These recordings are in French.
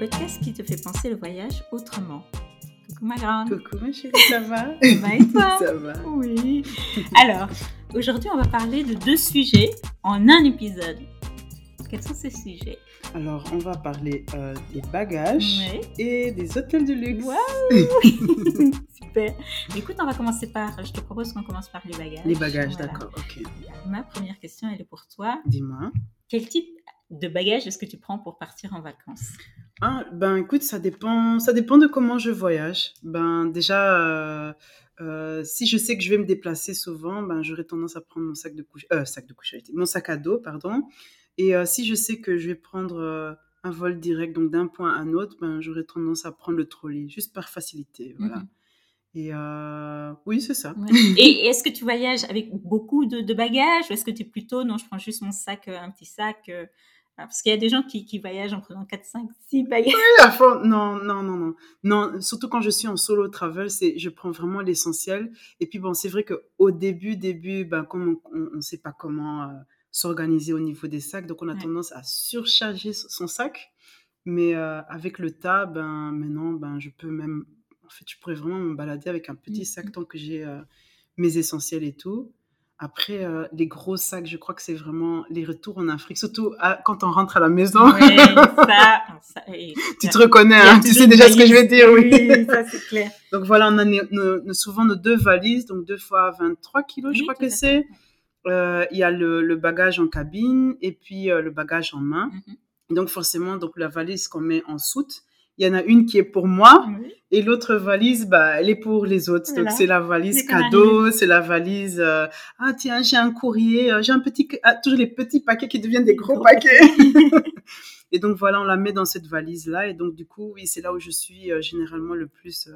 podcast qui te fait penser le voyage autrement. Coucou ma grande. Coucou ma chérie, ça va? Ça va et toi? Ça va. Oui. Alors, aujourd'hui, on va parler de deux sujets en un épisode. Quels sont ces sujets? Alors, on va parler euh, des bagages Oui. et des hôtels de luxe. Waouh Super. Écoute, on va commencer par. Je te propose qu'on commence par les bagages. Les bagages, Voilà. d'accord, ok. Ma première question, elle est pour toi. Dis-moi. Quel type de bagages est-ce que tu prends pour partir en vacances? Ah, ben écoute, ça dépend, ça dépend de comment je voyage. Ben déjà, euh, euh, si je sais que je vais me déplacer souvent, ben j'aurais tendance à prendre mon sac de couche, euh, sac de couche, mon sac à dos, pardon. Et euh, si je sais que je vais prendre un vol direct, donc d'un point à un autre, ben j'aurais tendance à prendre le trolley, juste par facilité, voilà. Mhm. Et euh, oui, c'est ça. Ouais. Et est-ce que tu voyages avec beaucoup de, de bagages ou est-ce que tu es plutôt, non, je prends juste mon sac, un petit sac euh, Parce qu'il y a des gens qui, qui voyagent en prenant 4, 5, 6 bagages. à fond. Non, non, non, non. Non, surtout quand je suis en solo travel, c'est, je prends vraiment l'essentiel. Et puis bon, c'est vrai qu'au début, début, ben, comme on ne sait pas comment euh, s'organiser au niveau des sacs, donc on a Ouais. tendance à surcharger son sac. Mais euh, avec le tas, ben, maintenant, ben, je peux même, en fait, je pourrais vraiment me balader avec un petit Mhm. sac tant que j'ai euh, mes essentiels et tout. Après, euh, les gros sacs, je crois que c'est vraiment les retours en Afrique, surtout à- quand on rentre à la maison. Ouais, ça, ça et- Tu te reconnais, hein, tu sais déjà ce que je vais dire, oui. Oui, ça c'est clair. Donc voilà, on a nos- nos- nos- souvent nos deux valises, donc deux fois 23 kilos, je Oui, crois que c'est. Euh, Il y a le, le bagage en cabine et puis euh, le bagage en main. Mhm. Et donc forcément, donc la valise qu'on met en soute, il y en a une qui est pour moi Oui. et l'autre valise, bah, elle est pour les autres. Voilà. Donc c'est la valise cadeau, c'est la valise, euh, ah tiens, j'ai un courrier, euh, j'ai un petit, ah, toujours les petits paquets qui deviennent des gros Gros paquets. Et donc voilà, on la met dans cette valise-là. Et donc du coup, oui, c'est là où je suis euh, généralement le plus euh,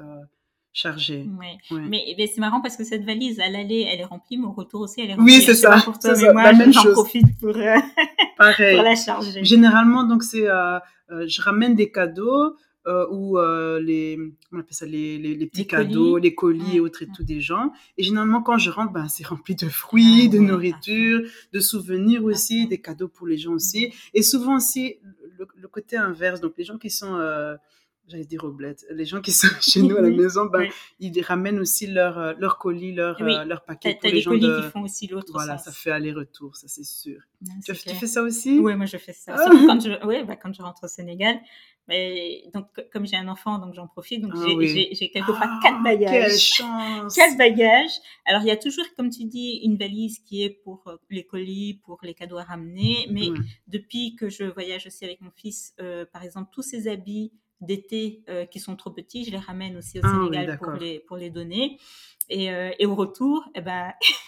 chargée. Ouais. Ouais. Mais, mais c'est marrant parce que cette valise, à l'aller, elle est remplie, mais au retour aussi, elle est Oui, remplie. c'est Je sais ça, Pour toi, c'est mais ça, moi, j'en profite pour, Pareil. pour la charger. Généralement, donc c'est, je ramène des cadeaux euh, ou euh, les, on appelle ça les, les, les petits Les cadeaux, colis. les colis et autres et tout des gens. Et généralement, quand je rentre, ben, c'est rempli de fruits, de nourriture, de souvenirs aussi, des cadeaux pour les gens aussi. Et souvent aussi le, le côté inverse. Donc les gens qui sont euh, J'allais dire oblettes. Les gens qui sont chez nous à la maison, ben, oui. ils ramènent aussi leur, euh, leur colis, leur, Oui. euh, leur paquet t'as des gens colis de... qui font aussi l'autre Voilà, sens. ça fait aller-retour, ça c'est sûr. Tu, fais ça aussi? Oui, moi je fais ça. Ah. Surtout quand je, ouais, bah, quand je rentre au Sénégal. Mais, donc, co- comme j'ai un enfant, donc j'en profite. Donc, Ah j'ai oui. quelquefois Ah, quatre Quelle bagages. chance Quatre bagages. Alors, il y a toujours, comme tu dis, une valise qui est pour euh, les colis, pour les cadeaux à ramener. Mais Ouais. depuis que je voyage aussi avec mon fils, euh, par exemple, tous ces habits d'été euh, qui sont trop petits, je les ramène aussi au Ah oui, Sénégal pour, les, pour les donner. Et, euh, et au retour, eh ben,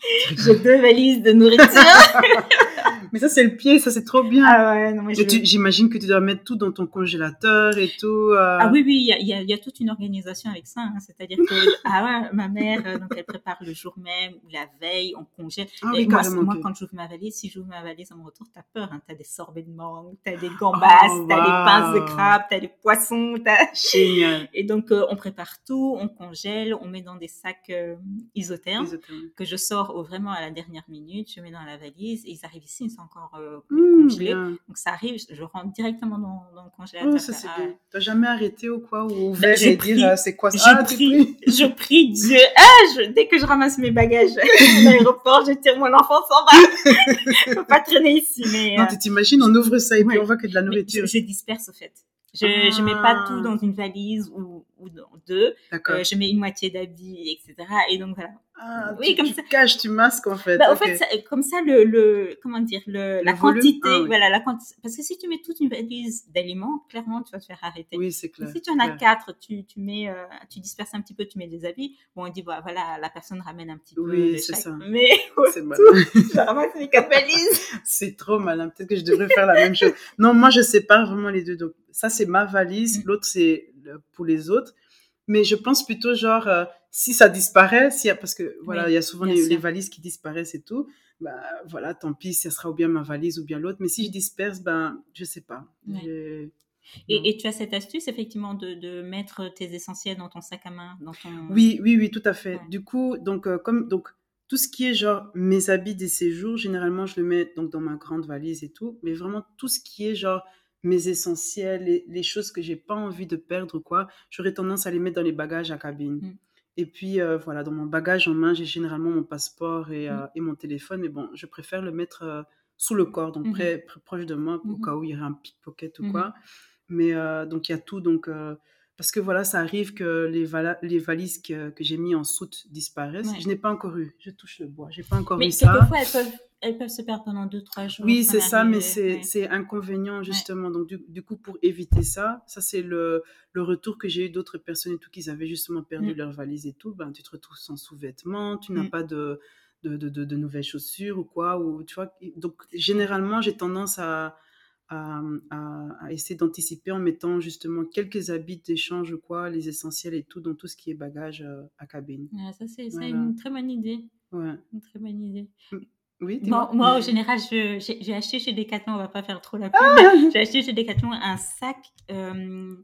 j'ai deux valises de nourriture. Mais ça, c'est le pied, ça, c'est trop bien. ah ouais, non, mais je... Mais tu- J'imagine que tu dois mettre tout dans ton congélateur et tout. euh. Ah oui, oui, il y a, il y a- il y a toute une organisation avec ça. hein. C'est-à-dire que ah ouais, ma mère, euh, donc elle prépare le jour même ou la veille, on congèle. Ah Et oui, moi, carrément. moi, ok. quand j'ouvre ma valise, si j'ouvre ma valise à mon retour, t'as peur. Hein. T'as des sorbets de mangue, t'as des gambas, Oh, t'as des pinces de crabe, t'as des poissons. t'as- Génial. Et donc, euh, on prépare tout, on congèle, on met dans des sacs euh, isothermes Isotherme. que je sors au- vraiment à la dernière minute. Je mets dans la valise et ils arrivent ici, sont encore euh, Mmh, bien. Donc, ça arrive, je, rentre directement dans, dans le congélateur. Oh, ça, c'est Ah, bien. T'as jamais arrêté ou quoi? Ou Ben, ouvert j'ai et dire euh, c'est quoi ça? Je Ah, prie, pries je prie Dieu. Ah, je- dès que je ramasse mes bagages à l'aéroport, je tire mon enfant s'en va. Faut pas traîner ici, mais, Non, euh, tu t'imagines, on ouvre ça et puis on voit que de la nourriture. je, je disperse au fait. Je, je mets pas Ah. tout dans une valise ou, ou dans deux. Euh, je mets une moitié d'habits, etc. Et donc voilà. Ah, oui, tu, comme tu ça. caches, tu masques en fait. Bah. Au fait, ça- comme ça, le, le comment dire, le, la volume quantité, Ah, oui. voilà, la parce que si tu mets toute une valise d'aliments, clairement, tu vas te faire arrêter. Oui, c'est clair. si tu en as quatre, tu, tu mets, euh, tu disperses un petit peu, tu mets des habits. Bon, on dit bah, voilà, la personne ramène un petit peu Oui, c'est ça. Mais C'est valises. C'est trop malin. Peut-être que je devrais faire la même chose. Non, moi, je sépare vraiment les deux. Donc, ça, c'est ma valise. Mm. L'autre, c'est pour les autres. Mais je pense plutôt, genre, euh, si ça disparaît, si, parce que, voilà, Oui, il y a souvent les, valises qui disparaissent et tout. Bah, voilà, tant pis, ça sera ou bien ma valise ou bien l'autre. Mais si je disperse, ben, je sais pas. Je-. Et, et tu as cette astuce, effectivement, de, de mettre tes essentiels dans ton sac à main, dans ton. Oui, oui, oui, tout à fait. Ouais. Du coup, donc, euh, comme, donc, tout ce qui est genre mes habits des séjours, généralement, je le mets donc dans ma grande valise et tout. Mais vraiment, tout ce qui est genre mes essentiels, les, les choses que j'ai pas envie de perdre quoi, j'aurais tendance à les mettre dans les bagages à cabine. Mm. Et puis euh, voilà, dans mon bagage en main, j'ai généralement mon passeport et, Mm. euh, et mon téléphone. Mais bon, je préfère le mettre euh, sous le corps, donc Mhm. près, près- proche de moi, au cas où il y aurait un pickpocket ou quoi. Mais donc il y a tout. Donc, parce que voilà, ça arrive que les, vala- les valises que, que j'ai mis en soute disparaissent. Ouais. Je n'ai pas encore eu, je touche le bois, j'ai pas encore Mais eu ça. quelquefois, elles peuvent, elles peuvent se perdre pendant 2-3 jours. Oui, c'est ça, mais c'est ouais. inconvénient justement. Donc du, du coup, pour éviter ça, ça c'est le, le retour que j'ai eu d'autres personnes et tout qui avaient justement perdu Mm. leur valise et tout. Ben, tu te retrouves sans sous-vêtements, tu n'as Mm. pas de de, de, de- de nouvelles chaussures ou quoi. Ou, tu vois, donc généralement, j'ai tendance à, à, à- à essayer d'anticiper en mettant justement quelques habits d'échange ou quoi, les essentiels et tout, dans tout ce qui est bagage euh, à cabine. Ouais, ça, c'est c'est Voilà. une très bonne idée. Ouais. Une très bonne idée. Oui. Moi, moi, au général, j'ai acheté chez Decathlon, on va pas faire trop la pub, Ah j'ai acheté chez Decathlon un sac euh,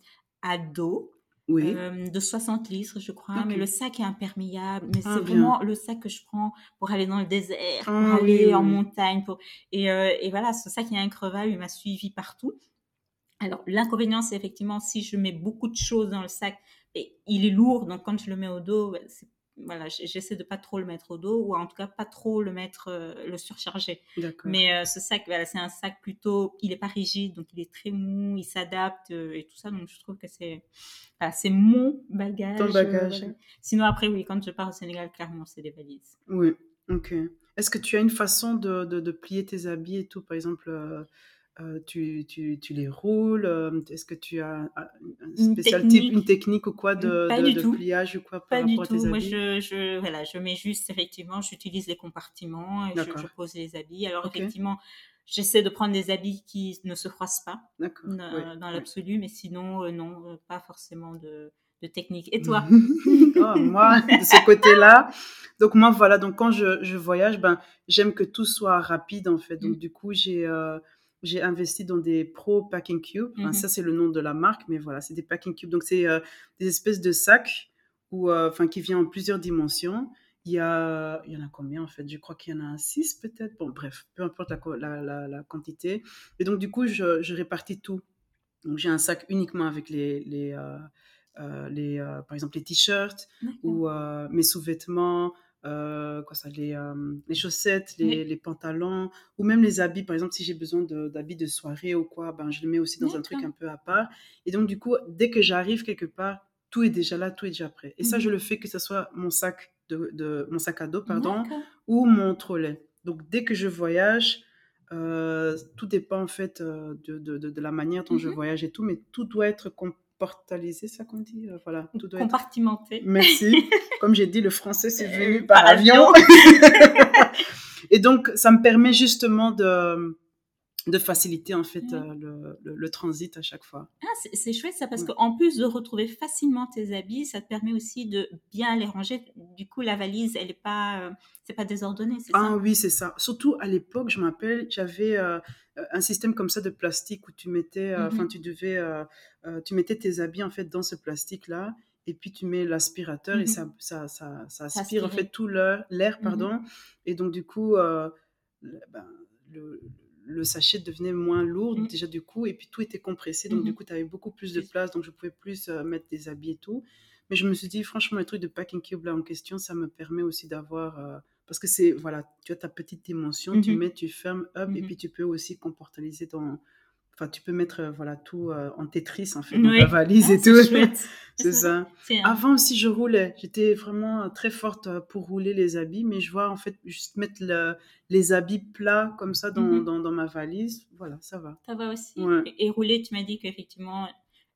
à dos Oui. euh, de 60 litres, je crois, mais le sac est imperméable. Mais Ah, c'est vraiment le sac que je prends pour aller dans le désert, pour Ah, aller oui, en oui. montagne. Pour... Et, euh, et voilà, ce sac est increvable, il m'a suivi partout. Alors, l'inconvénient, c'est effectivement si je mets beaucoup de choses dans le sac, et il est lourd, donc quand je le mets au dos, c'est- voilà, j'essaie de pas trop le mettre au dos, ou en tout cas pas trop le mettre, euh, le surcharger. Mais euh, ce sac, voilà, c'est un sac plutôt, il est pas rigide, donc il est très mou, il s'adapte euh, et tout ça. Donc je trouve que c'est, voilà, c'est mon bagage. Ton bagage. Sinon après, oui, quand je pars au Sénégal, clairement, c'est des valises. Oui, ok. Est-ce que tu as une façon de, de, de plier tes habits et tout? Par exemple, euh, tu, tu, tu les roules euh, Est-ce que tu as un Une spécial technique. type, une technique ou quoi de, Pas de, pliage ou quoi par Pas du rapport à tes tout. Moi, je, je, voilà, je mets juste, effectivement, j'utilise les compartiments et je, pose les habits. Alors, effectivement, j'essaie de prendre des habits qui ne se froissent pas dans, l'absolu, mais sinon, euh, non, pas forcément de, de technique. Et toi? Oh, moi, de ce côté-là. Donc, moi, voilà. Donc, quand je, je voyage, ben, j'aime que tout soit rapide, en fait. Donc, Mm. du coup, j'ai euh, j'ai investi dans des Pro Packing Cube. Enfin, Mhm. Ça, c'est le nom de la marque, mais voilà, c'est des Packing Cube. Donc, c'est euh, des espèces de sacs où, euh, enfin, qui viennent en plusieurs dimensions. Il y, a, il y en a combien, en fait? Je crois qu'il y en a 6, peut-être. Bon, bref, peu importe la, la, la, la quantité. Et donc, du coup, je, je répartis tout. Donc, j'ai un sac uniquement avec les, les, euh, les par exemple, les t-shirts ou mes sous-vêtements, euh, quoi ça, les, euh, les chaussettes, les, Oui. les pantalons, ou même les habits. Par exemple, si j'ai besoin de- d'habits de, soirée ou quoi, ben, je les mets aussi dans un truc un peu à part. Et donc, du coup, dès que j'arrive quelque part, tout est déjà là, tout est déjà prêt. Et ça, je Mhm. le fais que ce soit mon sac, de, de- mon sac à dos, pardon, ou mon trolley. Donc, dès que je voyage, euh, tout dépend en fait de, de, de, de la manière dont je Mhm. voyage et tout, mais tout doit être comportalisé, ça qu'on dit Euh, Voilà, tout doit être Compartimenté. Merci. Comme j'ai dit, le français, c'est Euh, venu par par avion. Et donc, ça me permet justement de, de faciliter en fait euh, le, le- le transit à chaque fois. Ah, c'est- chouette ça, parce Ouais. qu'en plus de retrouver facilement tes habits, ça te permet aussi de bien les ranger. Du coup, la valise, elle est pas, euh, c'est pas désordonné, c'est Ah ça? oui, c'est ça. Surtout à l'époque, je m'appelle, j'avais euh, un système comme ça de plastique où tu mettais, enfin, Mhm. tu devais, tu mettais tes habits en fait dans ce plastique-là. Et puis tu mets l'aspirateur et Mhm. ça, ça, ça, ça Ça aspire en fait tout l'air, Mhm. pardon. Et donc du coup, le, ben, le, le sachet devenait moins lourd Mhm. déjà du coup, et puis tout était compressé. Donc du Mhm. coup, tu avais beaucoup plus de place, donc je pouvais plus euh, mettre des habits et tout. Mais je me suis dit, franchement, le truc de packing cube là en question, ça me permet aussi d'avoir, euh, parce que c'est, voilà, tu as ta petite dimension, tu Mhm. mets, tu fermes, hop, et Mhm. puis tu peux aussi comportaliser ton, enfin, tu peux mettre, euh, voilà, tout euh, en Tetris en fait, dans ta valise Ah, et c'est tout. c'est ça. Avant aussi, je roulais. J'étais vraiment euh, très forte pour rouler les habits, mais je vois en fait juste mettre le- les habits plats comme ça dans, Mhm. dans, dans ma valise. Voilà, ça va. Ça va aussi. Ouais. Et, et rouler, tu m'as dit qu'effectivement,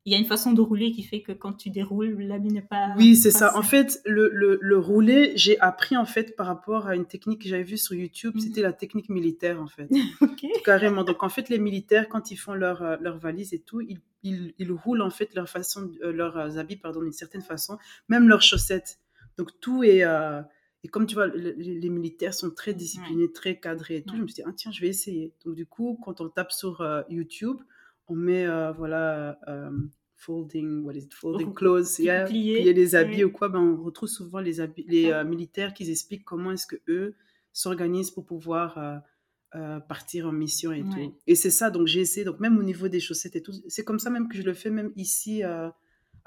il y a une façon de rouler qui fait que quand tu déroules, l'habit n'est pas. Oui, c'est ça. En fait, le, le, le rouler, j'ai appris en fait par rapport à une technique que j'avais vue sur YouTube. Mhm. C'était la technique militaire en fait. Carrément. Donc en fait, les militaires, quand ils font leur, euh, leur valise et tout, ils, ils, ils roulent en fait leur façon, euh, leurs habits pardon, d'une certaine façon, même leurs chaussettes. Donc tout est. euh, et comme tu vois, le- les, les militaires sont très disciplinés, très cadrés et tout, Ouais. je me suis dit, ah tiens, je vais essayer. Donc du coup, quand on tape sur euh, YouTube, on met, euh, voilà, euh, folding, what is it, folding clothes, yeah, plier, plier les habits oui. ou quoi, ben, on retrouve souvent les, habits, les euh, militaires qui expliquent comment est-ce que eux s'organisent pour pouvoir euh, euh, partir en mission et Ouais. tout. Et c'est ça, donc j'ai essayé, donc même au niveau des chaussettes et tout, c'est comme ça même que je le fais, même ici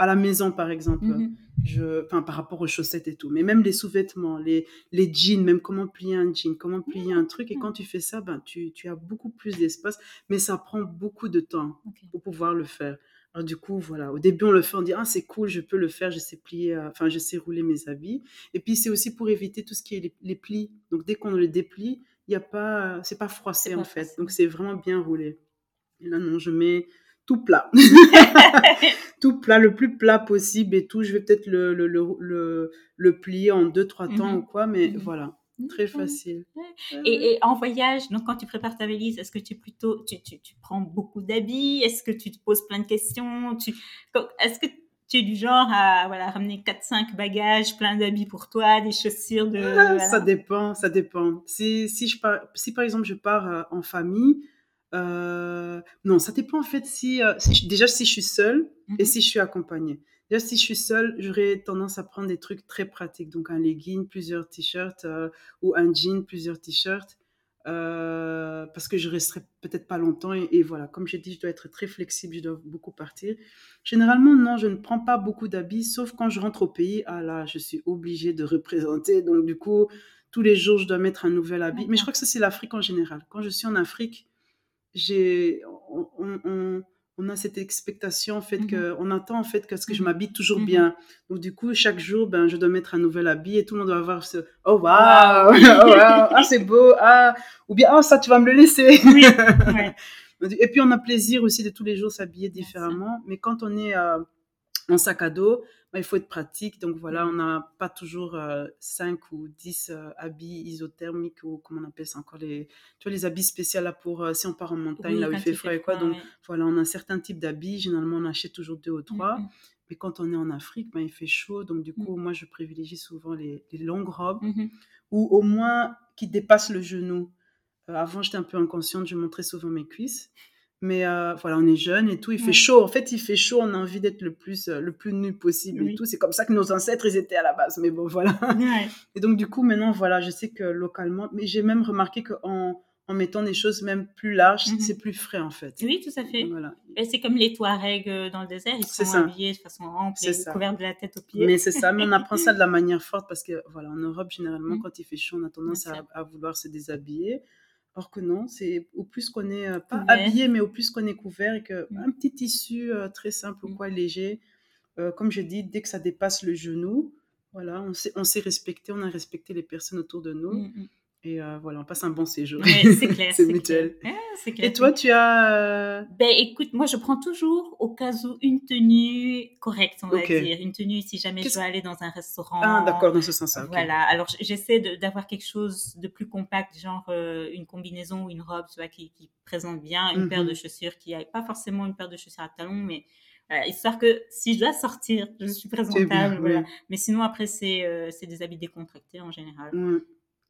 à la maison, par exemple. Mhm. Je, enfin, par rapport aux chaussettes et tout. Mais même les sous-vêtements, les, les jeans, même comment plier un jean, comment plier un truc. Et quand tu fais ça, ben, tu, tu as beaucoup plus d'espace, mais ça prend beaucoup de temps pour pouvoir le faire. Alors du coup, voilà, au début, on le fait, on dit, ah, c'est cool, je peux le faire, je sais plier, euh, enfin, je sais rouler mes habits. Et puis, c'est aussi pour éviter tout ce qui est les, les plis. Donc, dès qu'on le déplie, il y a pas, c'est pas froissé, en fait. Donc, c'est vraiment bien roulé. Et là, non, je mets tout plat. tout plat, le plus plat possible et tout. Je vais peut-être le, le, le, le, le plier en deux, trois temps Mhm. ou quoi, mais Mhm. voilà, très Ok. facile. Et, et en voyage, donc quand tu prépares ta valise, est-ce que tu plutôt tu, tu, tu prends beaucoup d'habits? Est-ce que tu te poses plein de questions? Tu, Est-ce que tu es du genre à voilà, ramener 4-5 bagages, plein d'habits pour toi, des chaussures de. Ah, voilà? Ça dépend, ça dépend. Si, si, je pars, si par exemple je pars euh, en famille, euh, non, ça dépend en fait si, euh, si je- déjà si je suis seule et Mhm. si je suis accompagnée. Déjà si je suis seule, j'aurais tendance à prendre des trucs très pratiques, donc un legging, plusieurs t-shirts euh, ou un jean, plusieurs t-shirts. euh, parce que je resterai peut-être pas longtemps et, et voilà, comme j'ai dit, je dois être très flexible, je dois beaucoup partir. Généralement, non, je ne prends pas beaucoup d'habits, sauf quand je rentre au pays. Ah là, je suis obligée de représenter. Donc, du coup, tous les jours, je dois mettre un nouvel habit. Mais je crois que ça, c'est l'Afrique en général. Quand je suis en Afrique, j'ai, on, on- on- a cette expectation, en fait, Mhm. que, on attend, en fait, que, ce que je Mhm. m'habille toujours Mhm. bien. Donc, du coup, chaque jour, ben, je dois mettre un nouvel habit et tout le monde doit avoir ce, oh, waouh, Waouh. oh, waouh, ah, c'est beau, ah, ou bien, oh, ça, tu vas me le laisser. Oui, ouais. Et puis, on a plaisir aussi de tous les jours s'habiller différemment. Mais quand on est euh, en sac à dos, bah, il faut être pratique. Donc, voilà, Mm. on n'a pas toujours euh, 5 ou 10 euh, habits isothermiques ou comment on appelle ça encore les, tu vois, les habits spéciaux là pour euh, si on part en montagne, Oui, là où il fait froid et quoi. froid, Donc, ouais. voilà, on a un certain type d'habits. Généralement, on achète toujours deux ou trois. Mais quand on est en Afrique, ben, il fait chaud. Donc, du Mm. coup, moi, je privilégie souvent les, les longues robes Mhm. ou au moins qui dépassent le genou. Euh, avant, j'étais un peu inconsciente, je montrais souvent mes cuisses. Mais euh, voilà, on est jeune et tout, il fait chaud. En fait, il fait chaud, on a envie d'être le plus, euh, le plus nu possible et tout. C'est comme ça que nos ancêtres, ils étaient à la base. Mais bon, voilà. Ouais. Et donc, du coup, maintenant, voilà, je sais que localement, mais j'ai même remarqué qu'en en mettant des choses même plus larges, Mhm. c'est plus frais, en fait. Oui, tout à fait. Voilà. C'est comme les Touaregs euh, dans le désert, ils sont ça. habillés de façon ample et couverts de la tête aux pieds. Mais c'est ça, mais on apprend ça de la manière forte parce que, voilà, en Europe, généralement, Mm. quand il fait chaud, on a tendance à, à vouloir se déshabiller. Or que non, c'est au plus qu'on est, euh, pas habillé, mais au plus qu'on est couvert et que Mm. un petit tissu euh, très simple ou Mm. quoi, léger, euh, comme je dis, dès que ça dépasse le genou, voilà, on s'est, respecté, on a respecté les personnes autour de nous Mm, mm. Et euh, voilà, on passe un bon séjour. C'est clair. c'est mutuel. Clair. Et toi, tu as. euh, Ben écoute, moi je prends toujours au cas où une tenue correcte, on va dire. Une tenue si jamais je dois aller dans un restaurant. Ah, d'accord, dans ce sens-là. Voilà, alors j'essaie d'avoir quelque chose de plus compact, genre euh, une combinaison ou une robe tu vois, qui, qui présente bien, une paire Mhm. de chaussures qui a pas forcément une paire de chaussures à talons, mais voilà, histoire que si je dois sortir, je suis présentable. bien, voilà. oui. Mais sinon, après, c'est euh, des habits décontractés en général.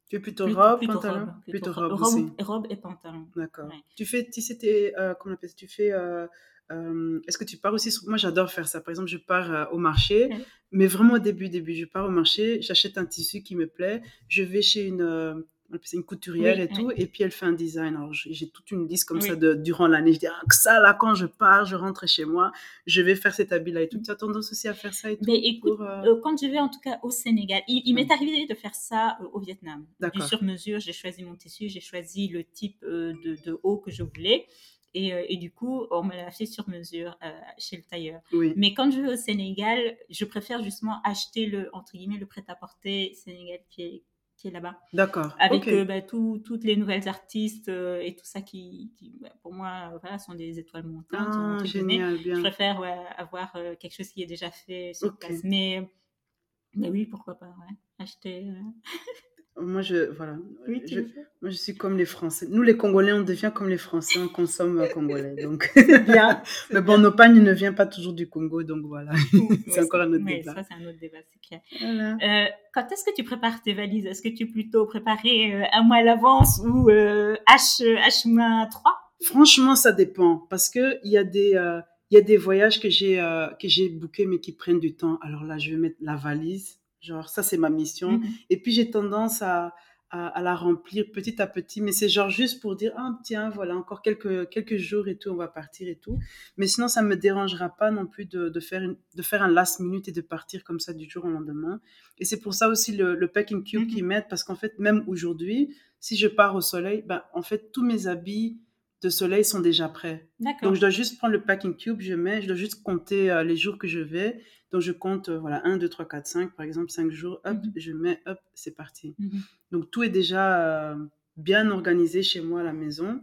Tu es plutôt Plutôt- robe, plutôt pantalon robe, Plutôt robe aussi. robe et pantalon. D'accord. Ouais. Tu fais, tu sais, tes, euh, comment on appelle Tu fais, euh, euh, est-ce que tu pars aussi sur- Moi, j'adore faire ça. Par exemple, je pars au marché, mais vraiment au début, début, je pars au marché, j'achète un tissu qui me plaît, je vais chez une, ça une couturière Oui, et tout, et puis elle fait un design. Alors, j'ai toute une liste comme Oui. ça de, durant l'année. Je dis, ah, que ça, là, quand je pars, je rentre chez moi, je vais faire cet habit-là et tout. Tu as tendance aussi à faire ça et tout Mais écoute, pour, euh, Euh, quand je vais en tout cas au Sénégal, il, il m'est Mm. arrivé de faire ça euh, au Vietnam. Du D'accord. sur-mesure, j'ai choisi mon tissu, j'ai choisi le type euh, de, de haut que je voulais. Et, euh, et du coup, on me l'a fait sur mesure euh, chez le tailleur. Oui. Mais quand je vais au Sénégal, je préfère justement acheter le, entre guillemets, le prêt-à-porter Sénégal qui est, qui est là-bas. D'accord. Avec euh, bah, tout- toutes les nouvelles artistes euh, et tout ça qui, qui, bah, pour moi, euh, voilà, sont des étoiles montantes. Ah, génial, Je bien. préfère ouais, avoir quelque chose qui est déjà fait sur place. Mais, mais oui, pourquoi pas, ouais. Acheter. Moi, je, voilà. Oui, Je-. Moi, je suis comme les Français. Nous, les Congolais, on devient comme les Français, on consomme congolais. Donc, bien. mais bon, nos pagnes ne vient pas toujours du Congo, donc voilà. Ouais, encore un autre débat. Ça, c'est un autre débat, c'est clair. Voilà. Euh, quand est-ce que tu prépares tes valises? Est-ce que tu es plutôt préparé euh, un mois à l'avance ou euh, H, H 3 Franchement, ça dépend parce que il y a des, euh, il y a des voyages que j'ai, euh, que j'ai bookés mais qui prennent du temps. Alors là, je vais mettre la valise. Genre, ça, c'est ma mission. Mhm. Et puis, j'ai tendance à, à, à la remplir petit à petit. Mais c'est genre juste pour dire, ah tiens, voilà, encore quelques, quelques jours et tout, on va partir et tout. Mais sinon, ça me dérangera pas non plus de, de faire, une- de faire un last minute et de partir comme ça du jour au lendemain. Et c'est pour ça aussi le, le packing cube qui Mhm. m'aide, parce qu'en fait, même aujourd'hui, si je pars au soleil, ben, en fait, tous mes habits de soleil sont déjà prêts. Donc, je dois juste prendre le packing cube, je mets, je dois juste compter euh, les jours que je vais. Donc, je compte, euh, voilà, 1, 2, 3, 4, 5, par exemple, 5 jours, hop, Mhm. je mets, hop, c'est parti. Mhm. Donc, tout est déjà euh, bien organisé chez moi à la maison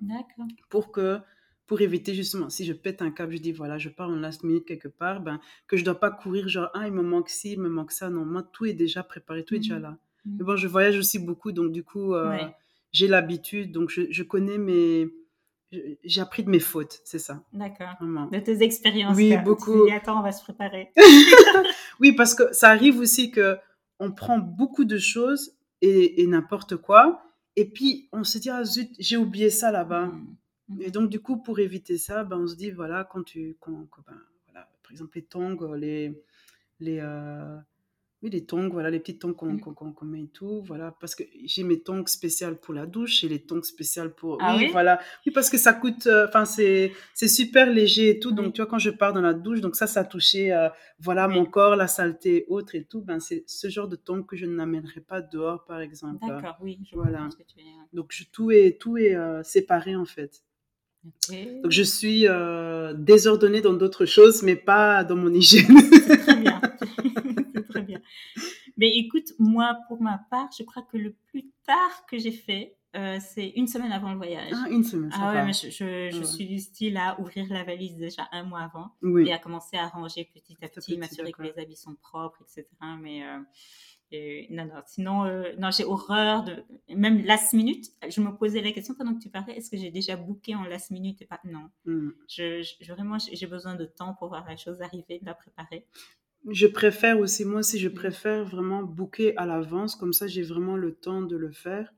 pour que pour éviter justement, si je pète un câble, je dis voilà, je pars en last minute quelque part, ben, que je dois pas courir genre, ah, il me manque ci, il me manque ça. Non, moi, tout est déjà préparé, tout est déjà Mhm. là. Mais bon, je voyage aussi beaucoup, donc du coup, Ouais. j'ai l'habitude, donc je, je connais mes... J'ai appris de mes fautes, c'est ça, D'accord. De tes expériences. Oui. Tu beaucoup. dis, attends, on va se préparer. Oui, parce que ça arrive aussi que on prend beaucoup de choses et, et n'importe quoi, et puis on se dit, ah zut, j'ai oublié ça là-bas. Mhm. Mhm. Et donc, du coup, pour éviter ça, ben, on se dit, voilà, quand tu. Quand, quand, ben, voilà, par exemple, les tongs, les. les euh, oui, les tongs, voilà, les petites tongs qu'on Mm. qu'on- qu'on met et tout, voilà, parce que j'ai mes tongs spéciales pour la douche et les tongs spéciales pour... Ah oui, oui? voilà, oui, parce que ça coûte, euh, enfin, c'est c'est super léger et tout, donc tu vois, quand je pars dans la douche, donc ça, ça a touché, euh, voilà, mon corps, la saleté, autre et tout, ben, c'est ce genre de tongs que je n'amènerai pas dehors, par exemple. D'accord, oui, je Voilà. que tu. Donc, je, tout est, tout est euh, séparé, en fait. Donc je suis euh, désordonnée dans d'autres choses, mais pas dans mon hygiène. Très bien. très bien. Mais écoute, moi, pour ma part, je crois que le plus tard que j'ai fait, euh, c'est une semaine avant le voyage. ah, une semaine, Ah ouais, mais je, je, je Ouais. suis du style à ouvrir la valise déjà un mois avant Oui. et à commencer à ranger petit à Petit petit, m'assurer que les habits sont propres, etc. Mais euh, et- non, non, sinon, euh, non, j'ai horreur de. Même last minute, je me posais la question pendant que tu parlais est-ce que j'ai déjà booké en last minute et pas? Non. Mm. Je, je- vraiment, j'ai besoin de temps pour voir la chose arriver, de la préparer. Je préfère aussi, moi aussi, je Mhm. préfère vraiment booker à l'avance, comme ça j'ai vraiment le temps de le faire.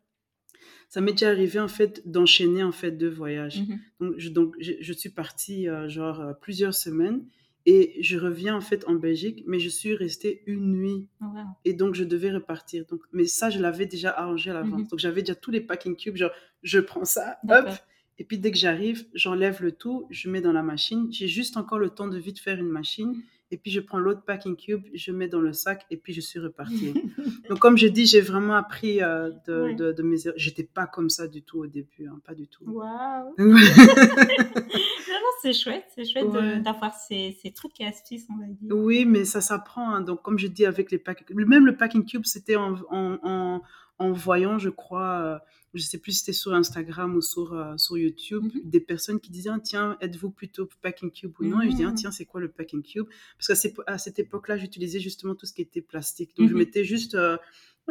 Ça m'est déjà arrivé en fait d'enchaîner en fait deux voyages. Mhm. Donc, je, donc je, je suis partie euh, genre euh, plusieurs semaines et je reviens en fait en Belgique, mais je suis restée une nuit Oh, wow. et donc je devais repartir. Donc, mais ça, je l'avais déjà arrangé à l'avance. Mhm. Donc j'avais déjà tous les packing cubes, genre je prends ça, hop, et puis dès que j'arrive, j'enlève le tout, je mets dans la machine. J'ai juste encore le temps de vite faire une machine, et puis je prends l'autre packing cube, je mets dans le sac, et puis je suis repartie. Donc comme je dis, j'ai vraiment appris euh, de, Ouais. de, de mes erreurs. J'étais pas comme ça du tout au début, hein, pas du tout. Waouh! Vraiment, c'est chouette, c'est chouette Ouais. d'avoir ces, ces trucs et astuces, on va dire. Oui, mais ça s'apprend. hein. Donc, comme je dis avec les packing, même le packing cube, c'était en, en, en, en voyant, je crois, euh, je sais plus si c'était sur Instagram ou sur, euh, sur YouTube, Mhm. des personnes qui disaient, Ah, tiens, êtes-vous plutôt packing cube ou non? Et je dis, ah, Mhm. tiens, c'est quoi le packing cube? Parce qu'à cette, époque-là, j'utilisais justement tout ce qui était plastique. Donc, je Mhm. mettais juste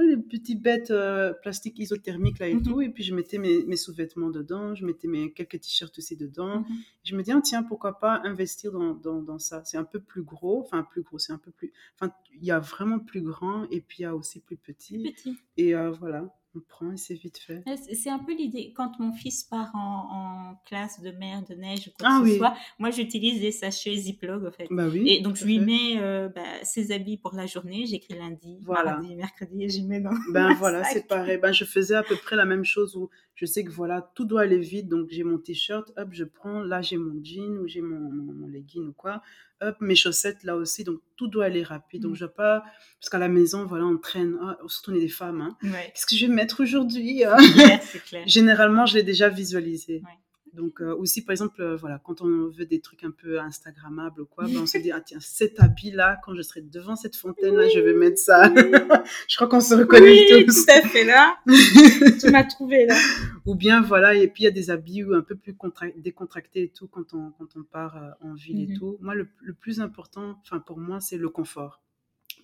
les petits bêtes euh, plastiques isothermiques là et Mhm. tout, et puis je mettais mes, mes sous-vêtements dedans, je mettais mes quelques t-shirts aussi dedans. Mhm. Je me dis, ah, tiens, pourquoi pas investir dans, dans, dans ça? C'est un peu plus gros, enfin plus gros, c'est un peu plus... Enfin, il y a vraiment plus grand et puis il y a aussi plus petit. Petit. Et euh, voilà, on prend et c'est vite fait. C'est un peu l'idée. Quand mon fils part en, en classe de mer, de neige ou quoi Ah que ce soit, moi j'utilise des sachets Ziploc en fait. Bah oui. Et donc je lui fait. mets euh, bah, ses habits pour la journée, j'écris lundi, Voilà. mardi, mercredi et j'y mets dans Ben voilà, c'est pareil. Ben, je faisais à peu près la même chose où je sais que voilà, tout doit aller vite. Donc j'ai mon t-shirt, hop, je prends. Là, j'ai mon jean ou j'ai mon, mon, mon legging ou quoi. Hop, mes chaussettes là aussi. Donc tout doit aller rapide. Donc Mm. je dois pas. Parce qu'à la maison, voilà, on traîne. Ah, surtout on est des femmes. Hein. Ouais, Qu'est-ce que je vais mettre aujourd'hui hein? Généralement, je l'ai déjà visualisé. Ouais. Donc euh, aussi, par exemple, euh, voilà, quand on veut des trucs un peu Instagrammables ou quoi, ben, on se dit, ah tiens, cet habit-là, quand je serai devant cette fontaine-là, je vais mettre ça. je crois qu'on se reconnaît Oui, tous. tout à fait là. tu m'as trouvé là. Ou bien, voilà, et puis il y a des habits un peu plus contra- décontractés et tout quand on, quand on part euh, en ville et Mhm. tout. Moi, le, le plus important, enfin pour moi, c'est le confort.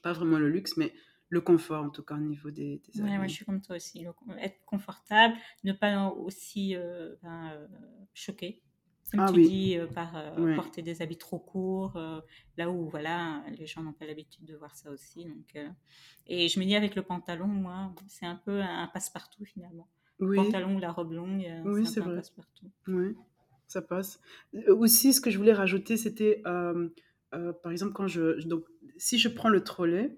Pas vraiment le luxe, mais le confort, en tout cas, au niveau des, des Ouais, moi je suis comme toi aussi. Donc, être confortable, ne pas aussi euh, ben, euh, choquer. Comme Ah tu oui. dis, euh, par euh, Ouais. porter des habits trop courts, là où voilà, les gens n'ont pas l'habitude de voir ça aussi. Donc, Et je me dis avec le pantalon, moi, c'est un peu un passe-partout finalement. Le pantalon ou la robe longue, Oui, c'est un passe-partout. oui, ça passe. Aussi, ce que je voulais rajouter, c'était, par exemple, quand je, je- donc, si je prends le trolley,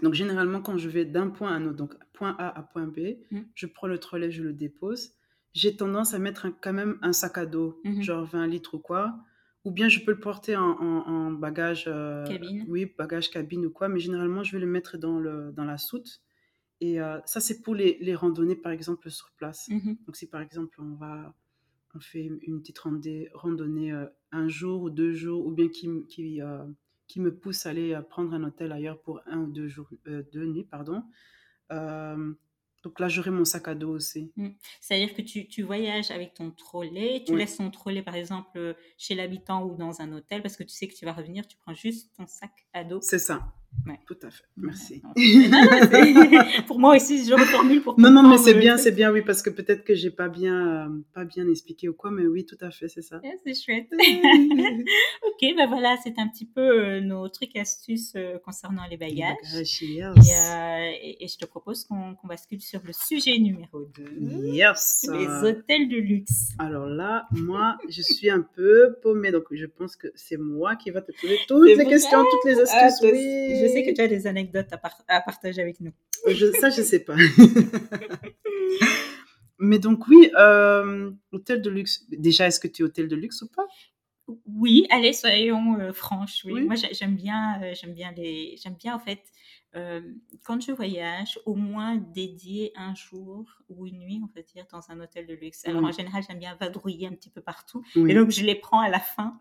Donc, généralement, quand je vais d'un point à un autre, donc point A à point B, Mm. je prends le trolley, je le dépose. J'ai tendance à mettre un- quand même un sac à dos, Mhm. genre 20 litres ou quoi. Ou bien je peux le porter en, en- en bagage. euh, Cabine. Oui, bagage cabine ou quoi. Mais généralement, je vais le mettre dans, le, dans la soute. Et euh, ça, c'est pour les, les randonnées, par exemple, sur place. Mhm. Donc, si par exemple, on va, on fait une petite randonnée, randonnée euh, un jour ou deux jours, ou bien qui, qui me pousse à aller euh, prendre un hôtel ailleurs pour un ou deux jours, euh, deux nuits, pardon. Euh, donc là, j'aurai mon sac à dos aussi. C'est-à-dire que tu, tu voyages avec ton trolley, tu Oui. laisses ton trolley par exemple chez l'habitant ou dans un hôtel parce que tu sais que tu vas revenir, tu prends juste ton sac à dos. C'est ça. Ouais. Tout à fait. Merci. Non, non, c'est- pour moi aussi, je reformule pour Non, non, mais c'est bien, c'est bien, oui, parce que peut-être que j'ai pas bien, euh, pas bien expliqué ou quoi, mais oui, tout à fait, c'est ça. Ouais, c'est chouette. ok, ben voilà, c'est un petit peu euh, nos trucs et astuces euh, concernant les bagages. Yes. Et, et- et je te propose qu'on bascule sur le sujet numéro 2, Yes. les hôtels de luxe. Alors là, moi, je suis un peu paumée, donc je pense que c'est moi qui va te poser toutes les questions, toutes les Ah, astuces. toi- oui. Je sais que tu as des anecdotes à, par- à partager avec nous. Je- ça, je sais pas. Mais donc oui, euh, hôtel de luxe. Déjà, est-ce que tu es hôtel de luxe ou pas? Oui, allez, soyons euh, franches. Oui. Oui. Moi, j'ai- j'aime bien, euh, j'aime bien les, j'aime bien en fait euh, quand je voyage, au moins dédier un jour ou une nuit, on va dire, dans un hôtel de luxe. Alors en général, j'aime bien vadrouiller un petit peu partout, Oui. et donc je les prends à la fin,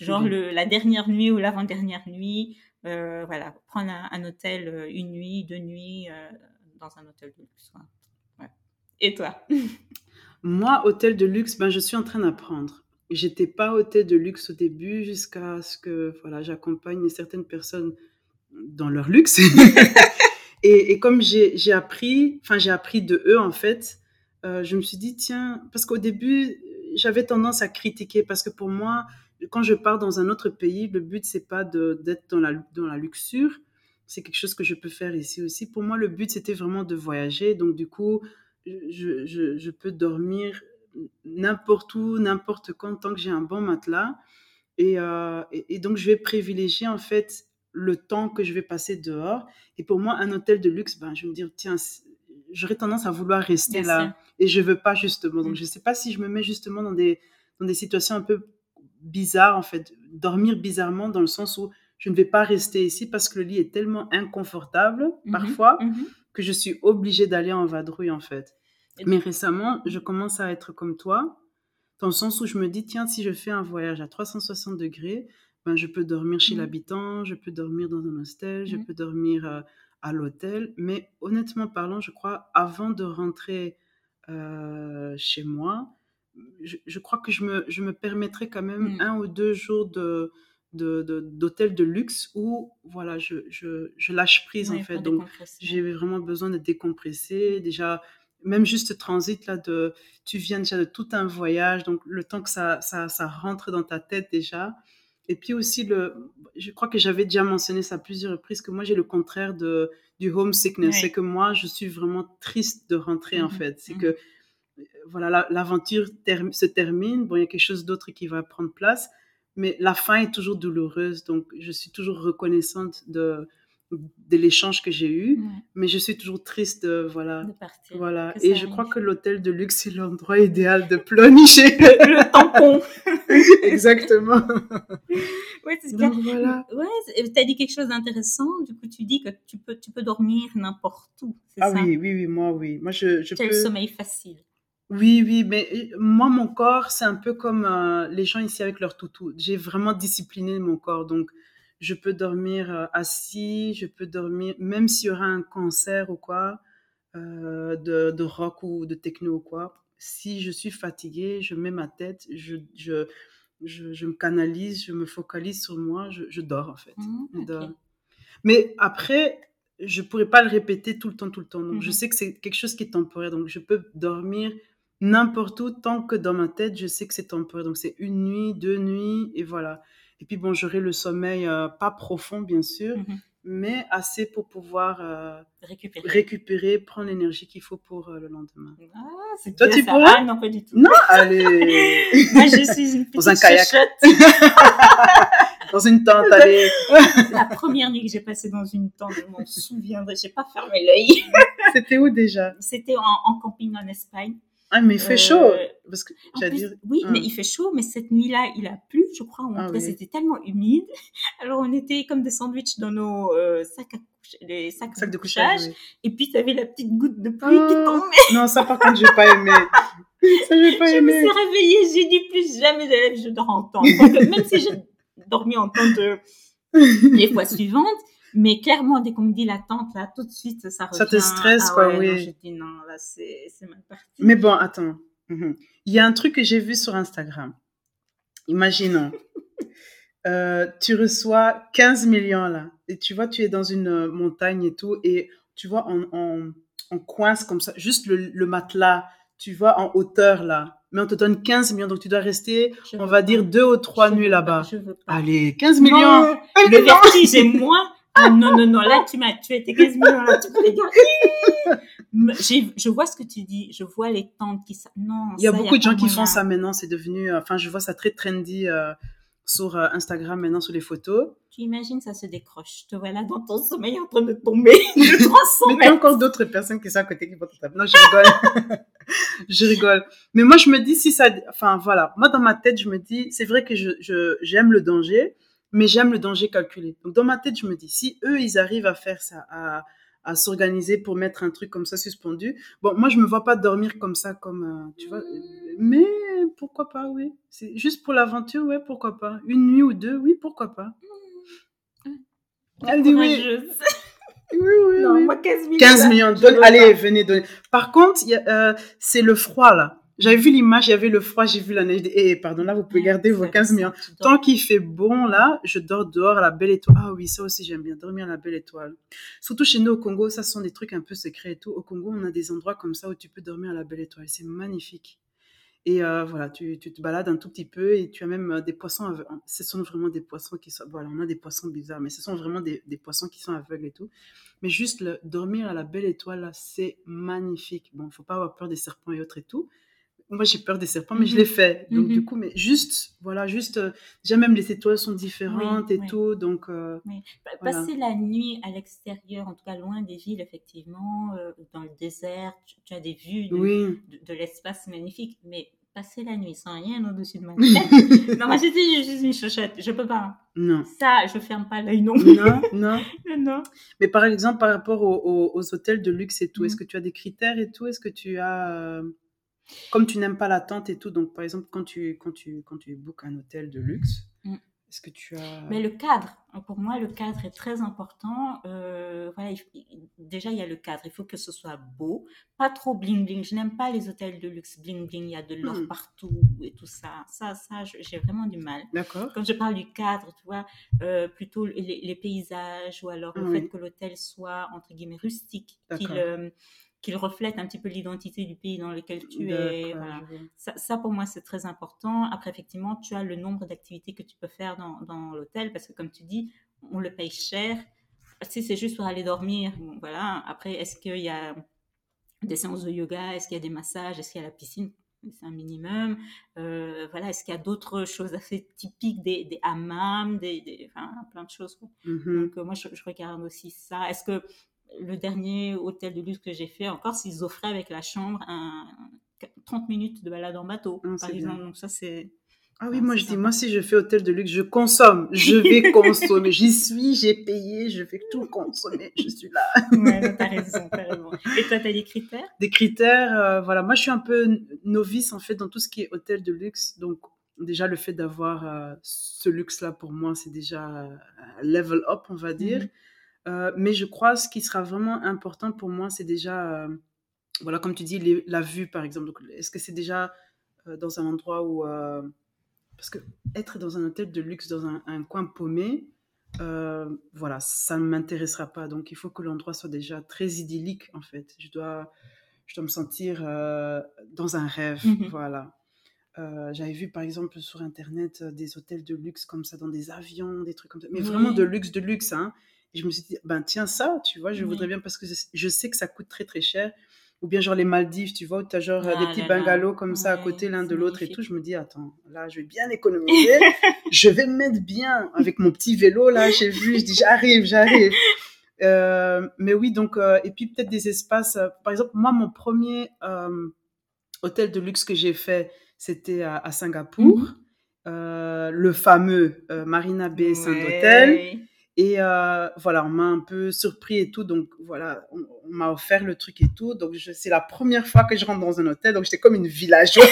genre le, la dernière nuit ou l'avant-dernière nuit. Euh, voilà, prendre un, un hôtel euh, une nuit, deux nuits euh, dans un hôtel de luxe. Ouais. Et toi? Moi, hôtel de luxe, ben, je suis en train d'apprendre. J'étais pas hôtel de luxe au début jusqu'à ce que voilà, j'accompagne certaines personnes dans leur luxe. et, et comme j'ai j'ai appris, enfin j'ai appris de eux en fait, euh, je me suis dit tiens, parce qu'au début j'avais tendance à critiquer parce que pour moi, quand je pars dans un autre pays, le but c'est pas d'être dans la dans la luxure, c'est quelque chose que je peux faire ici aussi. Pour moi, le but c'était vraiment de voyager, donc du coup je, je, je peux dormir n'importe où, n'importe quand, tant que j'ai un bon matelas. Et, euh, et, et donc, je vais privilégier en fait le temps que je vais passer dehors. Et pour moi, un hôtel de luxe, ben, je vais me dire, tiens, c'est- j'aurais tendance à vouloir rester là. Et je veux pas justement. Donc, Mm. je sais pas si je me mets justement dans des, dans des situations un peu bizarres, en fait. Dormir bizarrement dans le sens où je ne vais pas rester ici parce que le lit est tellement inconfortable Mhm, parfois mhm. que je suis obligée d'aller en vadrouille, en fait. Et Mais récemment, je commence à être comme toi, dans le sens où je me dis, tiens, si je fais un voyage à 360 degrés, ben, je peux dormir chez Mhm. l'habitant, je peux dormir dans un hostel, je peux dormir euh, à l'hôtel. Mais honnêtement parlant, je crois, avant de rentrer euh, chez moi, je, je crois que je me, je me permettrais quand même Mhm. un ou deux jours de de- de- d'hôtel de, luxe où voilà je, je, je lâche prise en fait donc j'ai vraiment besoin de décompresser. Déjà, même juste ce transit là, de, tu viens déjà de tout un voyage, donc le temps que ça, ça, ça rentre dans ta tête déjà. Et puis aussi, le, je crois que j'avais déjà mentionné ça à plusieurs reprises, que moi j'ai le contraire de, du homesickness. Ouais. C'est que moi, je suis vraiment triste de rentrer en Mhm, fait. C'est mhm. que voilà, la- l'aventure term- se termine. Bon, il y a quelque chose d'autre qui va prendre place, mais la fin est toujours douloureuse. Donc, je suis toujours reconnaissante de, de l'échange que j'ai eu, Ouais, mais je suis toujours triste de, voilà. de partir. Voilà. que Et je crois arrive. que l'hôtel de luxe, c'est l'endroit idéal de pleurnicher. le tampon. Exactement. Ouais, c'est Donc clair. voilà. Ouais, tu as dit quelque chose d'intéressant. Du coup, tu dis que tu peux, tu peux dormir n'importe où. Ah ça? oui, oui, oui, moi, oui. Moi, je, je Tu as le peux... sommeil facile. Oui, oui, mais euh, moi, mon corps, c'est un peu comme euh, les gens ici avec leur toutou. J'ai vraiment discipliné mon corps. Donc, je peux dormir euh, assis, je peux dormir, même s'il y aura un concert ou quoi, euh, de, de rock ou de techno ou quoi. Si je suis fatiguée, je mets ma tête, je, je, je, je me canalise, je me focalise sur moi, je, je dors en fait. Dors. Mais après, je pourrais pas le répéter tout le temps, tout le temps. Donc, je Mhm. sais que c'est quelque chose qui est temporaire. Donc, je peux dormir n'importe où tant que dans ma tête, je sais que c'est temporaire. Donc, c'est une nuit, deux nuits, et voilà. Et puis, bon, j'aurai le sommeil euh, pas profond, bien sûr, Mhm. mais assez pour pouvoir euh, Récupérer. récupérer, prendre l'énergie qu'il faut pour euh, le lendemain. Ah, c'est Toi, bien tu ça. pourrais Ah, non, pas du tout. Non, allez Moi, je suis une petite Dans un kayak. dans une tente, allez. La première nuit que j'ai passée dans une tente, je m'en souviendrai, j'ai pas fermé l'œil. C'était où déjà? C'était en, en camping en Espagne. Ah, mais il fait Euh, chaud. Parce que, plus, dire, oui, Hum. mais il fait chaud, mais cette nuit-là, il a plu, je crois. en Ah oui. c'était tellement humide. Alors, on était comme des sandwichs dans nos euh, sacs à les sacs, sac de couchage. oui. Et puis, tu avais la petite goutte de pluie qui Ah. tombait. Non, ça par contre, j'ai pas aimé. Ça, j'ai pas Je me aimé. suis réveillée, j'ai dit plus jamais de je dors en tente. Euh, même si j'ai dormi en tente euh, les fois suivantes, mais clairement, dès qu'on me dit la tente, là, tout de suite, ça revient. Ça te stresse, Ah quoi, ouais, oui. non, je dis non, là, c'est mal parti. Mais bon, attends. Mhm. Il y a un truc que j'ai vu sur Instagram. Imaginons. Euh, tu reçois 15 millions là. Et tu vois, tu es dans une euh, montagne et tout. Et tu vois, on, on, on coince comme ça. Juste le, le matelas, tu vois, en hauteur là. Mais on te donne 15 millions. Donc tu dois rester, Je on va pas. dire, deux ou trois Je nuits là-bas. Allez, 15 millions. Non, le vertige et moi. Ah non, non, non, là, tu m'as tué, tes 15 millions, là, tu peux les garder. Je vois ce que tu dis, je vois les tentes qui... sa- Non, Il y a ça, beaucoup de gens qui font ça maintenant. C'est devenu, euh, enfin, je vois ça très trendy euh, sur euh, Instagram maintenant, sur les photos. Tu imagines, ça se décroche. Te vois là dans ton sommeil en train de tomber de 300 Mais il y a encore d'autres personnes qui sont à côté qui vont te taper. Non, je rigole. je rigole. Mais moi, je me dis, si ça. Enfin, voilà. Moi, dans ma tête, je me dis, c'est vrai que je- j'aime le danger, mais j'aime le danger calculé. Donc, dans ma tête, je me dis, si eux, ils arrivent à faire ça, à, à s'organiser pour mettre un truc comme ça suspendu, bon, moi, je me vois pas dormir comme ça, comme. euh, tu vois. Mais pourquoi pas, oui. C'est juste pour l'aventure, ouais, pourquoi pas. Une nuit ou deux, oui, pourquoi pas. Elle dit oui. Oui, oui, Non, oui. moi, 15 millions. 15 là, millions. Donne, allez, venez donner. Par contre, euh, c'est le froid, là. J'avais vu l'image, il y avait le froid, j'ai vu la neige. Et pardon, là, vous pouvez garder vos ça 15 ressent, millions. tu dors. Tant qu'il fait bon, là, je dors dehors à la belle étoile. Ah oui, ça aussi, j'aime bien, dormir à la belle étoile. Surtout chez nous au Congo, ça sont des trucs un peu secrets et tout. Au Congo, on a des endroits comme ça où tu peux dormir à la belle étoile. C'est magnifique. Et euh, voilà, tu, tu te balades un tout petit peu et tu as même euh, des poissons. aveu- Ce sont vraiment des poissons qui sont. Voilà, on a des poissons bizarres, mais ce sont vraiment des, des poissons qui sont aveugles et tout. Mais juste le, dormir à la belle étoile, là, c'est magnifique. Bon, faut pas avoir peur des serpents et autres et tout. Moi, j'ai peur des serpents, mais je Mhm. l'ai fait. Donc, Mhm. du coup, mais juste, voilà, juste, euh, déjà même les étoiles sont différentes Oui, et oui. tout. Donc, euh, Oui. Pa- Voilà. Passer la nuit à l'extérieur, en tout cas loin des villes, effectivement, euh, dans le désert, tu, tu as des vues de, oui. de, de l'espace magnifique, mais passer la nuit sans rien au-dessus de ma tête. non, moi j'étais juste une chochette, je peux pas. Non. Ça, je ferme pas l'œil non. Non, non. non. Mais par exemple, par rapport aux, aux- aux hôtels de luxe et tout, est-ce Mhm. que tu as des critères et tout? Est-ce que tu as. Comme tu n'aimes pas l'attente et tout, donc par exemple, quand tu, quand tu, quand tu bookes un hôtel de luxe, Mm. est-ce que tu as. Mais le cadre, pour moi, le cadre est très important. Euh, voilà, il- il- déjà, il y a le cadre. Il faut que ce soit beau, pas trop bling bling. Je n'aime pas les hôtels de luxe bling bling. Il y a de l'or Hmm. partout et tout ça. Ça, ça, j'ai vraiment du mal. D'accord. Quand je parle du cadre, tu vois, euh, plutôt les, les paysages ou alors le Ah oui. fait que l'hôtel soit entre guillemets rustique, qu'il D'accord. Qu'il reflète un petit peu l'identité du pays dans lequel tu es. Voilà. Ça, ça, pour moi, c'est très important. Après, effectivement, tu as le nombre d'activités que tu peux faire dans, dans l'hôtel parce que, comme tu dis, on le paye cher. Si c'est juste pour aller dormir, bon, voilà. Après, est-ce qu'il y a des séances de yoga? Est-ce qu'il y a des massages? Est-ce qu'il y a la piscine? C'est un minimum. Euh, voilà, est-ce qu'il y a d'autres choses assez typiques? Des, des hammams, des, des- enfin, plein de choses. quoi. Mhm. Donc, euh, moi, je, je regarde aussi ça. Est-ce que le dernier hôtel de luxe que j'ai fait, encore, s'ils offraient avec la chambre un, 30 minutes de balade en bateau, Ah, par exemple. bien. Donc, ça, c'est. Ah oui, moi je dis, moi si je fais hôtel de luxe, je consomme, je vais consommer. J'y suis, j'ai payé, je vais tout consommer, je suis là. Ouais, t'as raison, t'as raison. Et toi, t'as des critères? Des critères, euh, voilà, moi je suis un peu novice en fait dans tout ce qui est hôtel de luxe, donc déjà le fait d'avoir euh, ce luxe-là pour moi, c'est déjà euh, level up, on va dire. Mhm. Euh, mais je crois ce qui sera vraiment important pour moi, c'est déjà, euh, voilà, comme tu dis, les- la vue par exemple. Est-ce que c'est déjà euh, dans un endroit où... parce que être dans un hôtel de luxe, dans un, un coin paumé, voilà, ça ne m'intéressera pas. Donc il faut que l'endroit soit déjà très idyllique en fait. Je dois, je dois me sentir dans un rêve. Mhm. Voilà. Euh, J'avais vu par exemple sur internet euh, des hôtels de luxe comme ça, dans des avions, des trucs comme ça, mais Oui. vraiment de luxe, de luxe. Hein. Et je me suis dit, ben tiens ça, tu vois, je Oui. voudrais bien parce que je- sais que ça coûte très très cher. ou bien genre les Maldives, tu vois, où tu as genre euh, des Ah petits là. bungalows comme ça à côté l'un de l'autre et tout. Je me dis, attends, là, je vais bien économiser. je vais me mettre bien avec mon petit vélo, là, j'ai vu, je dis, j'arrive, j'arrive. Euh, mais oui, donc, euh, et puis peut-être des espaces. euh, par exemple, moi, mon premier hôtel de luxe que j'ai fait, c'était à, à Singapour. Euh, le fameux Marina Bay Saint-Hôtel. Ouais. Et euh, voilà, on m'a un peu surpris et tout. Donc voilà, on, on m'a offert le truc et tout. Donc c'est la première fois que je rentre dans un hôtel. Donc j'étais comme une villageoise.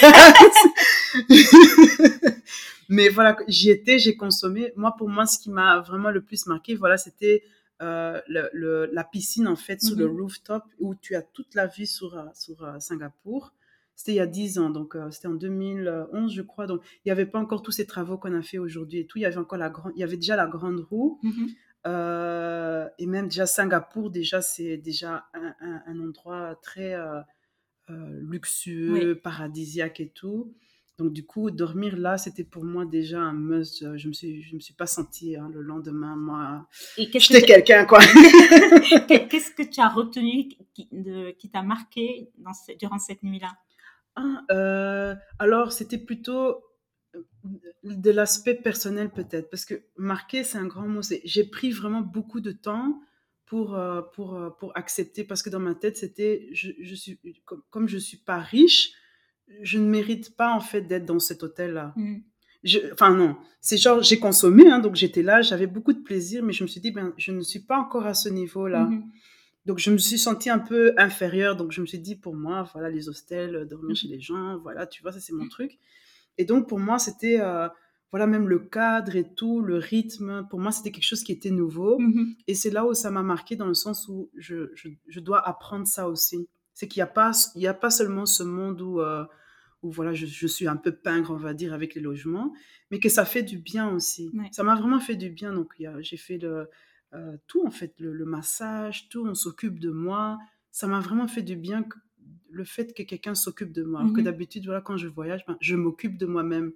Mais voilà, j'y étais, j'ai consommé. Moi, pour moi, ce qui m'a vraiment le plus marqué, voilà, c'était euh, le, le- la piscine en fait sur le Mhm. rooftop où tu as toute la vue sur, euh, sur Singapour. C'était il y a 10 ans, donc euh, c'était en 2011, je crois. Donc il n'y avait pas encore tous ces travaux qu'on a fait aujourd'hui et tout. Il y avait encore la grande, il y avait déjà la grande roue. Mhm. Euh, et même déjà Singapour, déjà c'est déjà un, un- un endroit très euh, luxueux, paradisiaque et tout. Donc du coup, dormir là, c'était pour moi déjà un must. Je me suis, je me suis pas sentie hein, le lendemain, moi. Et que J'étais quelqu'un quoi. qu'est- qu'est-ce que tu as retenu qui, t'a marqué dans ce- durant cette nuit-là? Ah, euh, alors, c'était plutôt euh, de l'aspect personnel peut-être, parce que marquer, c'est un grand mot. J'ai pris vraiment beaucoup de temps pour, euh, pour, pour accepter, parce que dans ma tête, c'était, je, je suis, comme, comme je suis pas riche, je ne mérite pas en fait d'être dans cet hôtel-là. Je- Enfin non, c'est genre, j'ai consommé, hein, donc j'étais là, j'avais beaucoup de plaisir, mais je me suis dit, ben, je ne suis pas encore à ce niveau-là. Mhm. Donc, je me suis sentie un peu inférieure. Donc, je me suis dit, pour moi, voilà, les hostels, euh, dormir Mhm. chez les gens, voilà, tu vois, ça, c'est mon truc. Et donc, pour moi, c'était, euh, voilà, même le cadre et tout, le rythme, pour moi, c'était quelque chose qui était nouveau. Mhm. Et c'est là où ça m'a marqué dans le sens où je, je, je dois apprendre ça aussi. C'est qu'il n'y a, pas- il y a pas seulement ce monde où, euh, où voilà, je, je suis un peu pingre, on va dire, avec les logements, mais que ça fait du bien aussi. Ouais. Ça m'a vraiment fait du bien. Donc, j'ai fait le, euh, tout, en fait, le, le massage, tout, on s'occupe de moi. Ça m'a vraiment fait du bien que- le fait que quelqu'un s'occupe de moi. Alors que Mhm. d'habitude, voilà, quand je voyage, ben, je m'occupe de moi-même.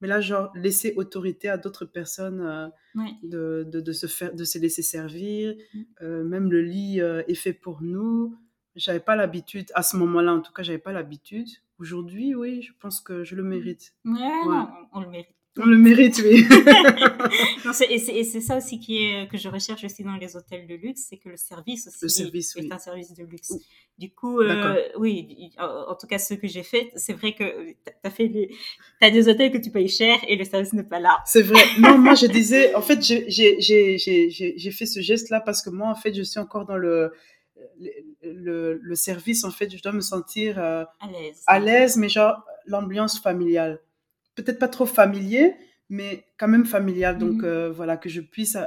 Mais là, genre, laisser autorité à d'autres personnes euh, Ouais. de, de, de se faire, de se laisser servir. Mm. Euh, même le lit est fait pour nous. J'avais pas l'habitude, à ce moment-là, en tout cas, j'avais pas l'habitude. Aujourd'hui, oui, je pense que je le mérite. Ouais, non, on, on le mérite. Le mérite, oui. Non, c'est- et c'est ça aussi qui est, que je recherche aussi dans les hôtels de luxe, c'est que le service aussi Le service, est oui. un service de luxe. Du coup, euh, oui, en, en tout cas ceux que j'ai fait, c'est vrai que tu as fait les, t'as des hôtels que tu payes cher et le service n'est pas là. C'est vrai. Non, moi, je disais, en fait, j'ai- j'ai j'ai- j'ai- j'ai- j'ai fait ce geste-là parce que moi, en fait, je suis encore dans le, le, le, service. En fait, je dois me sentir euh, À l'aise. à l'aise, mais genre l'ambiance familiale. Peut-être pas trop familier, mais quand même familial. Donc Mhm. euh, voilà, que je puisse euh,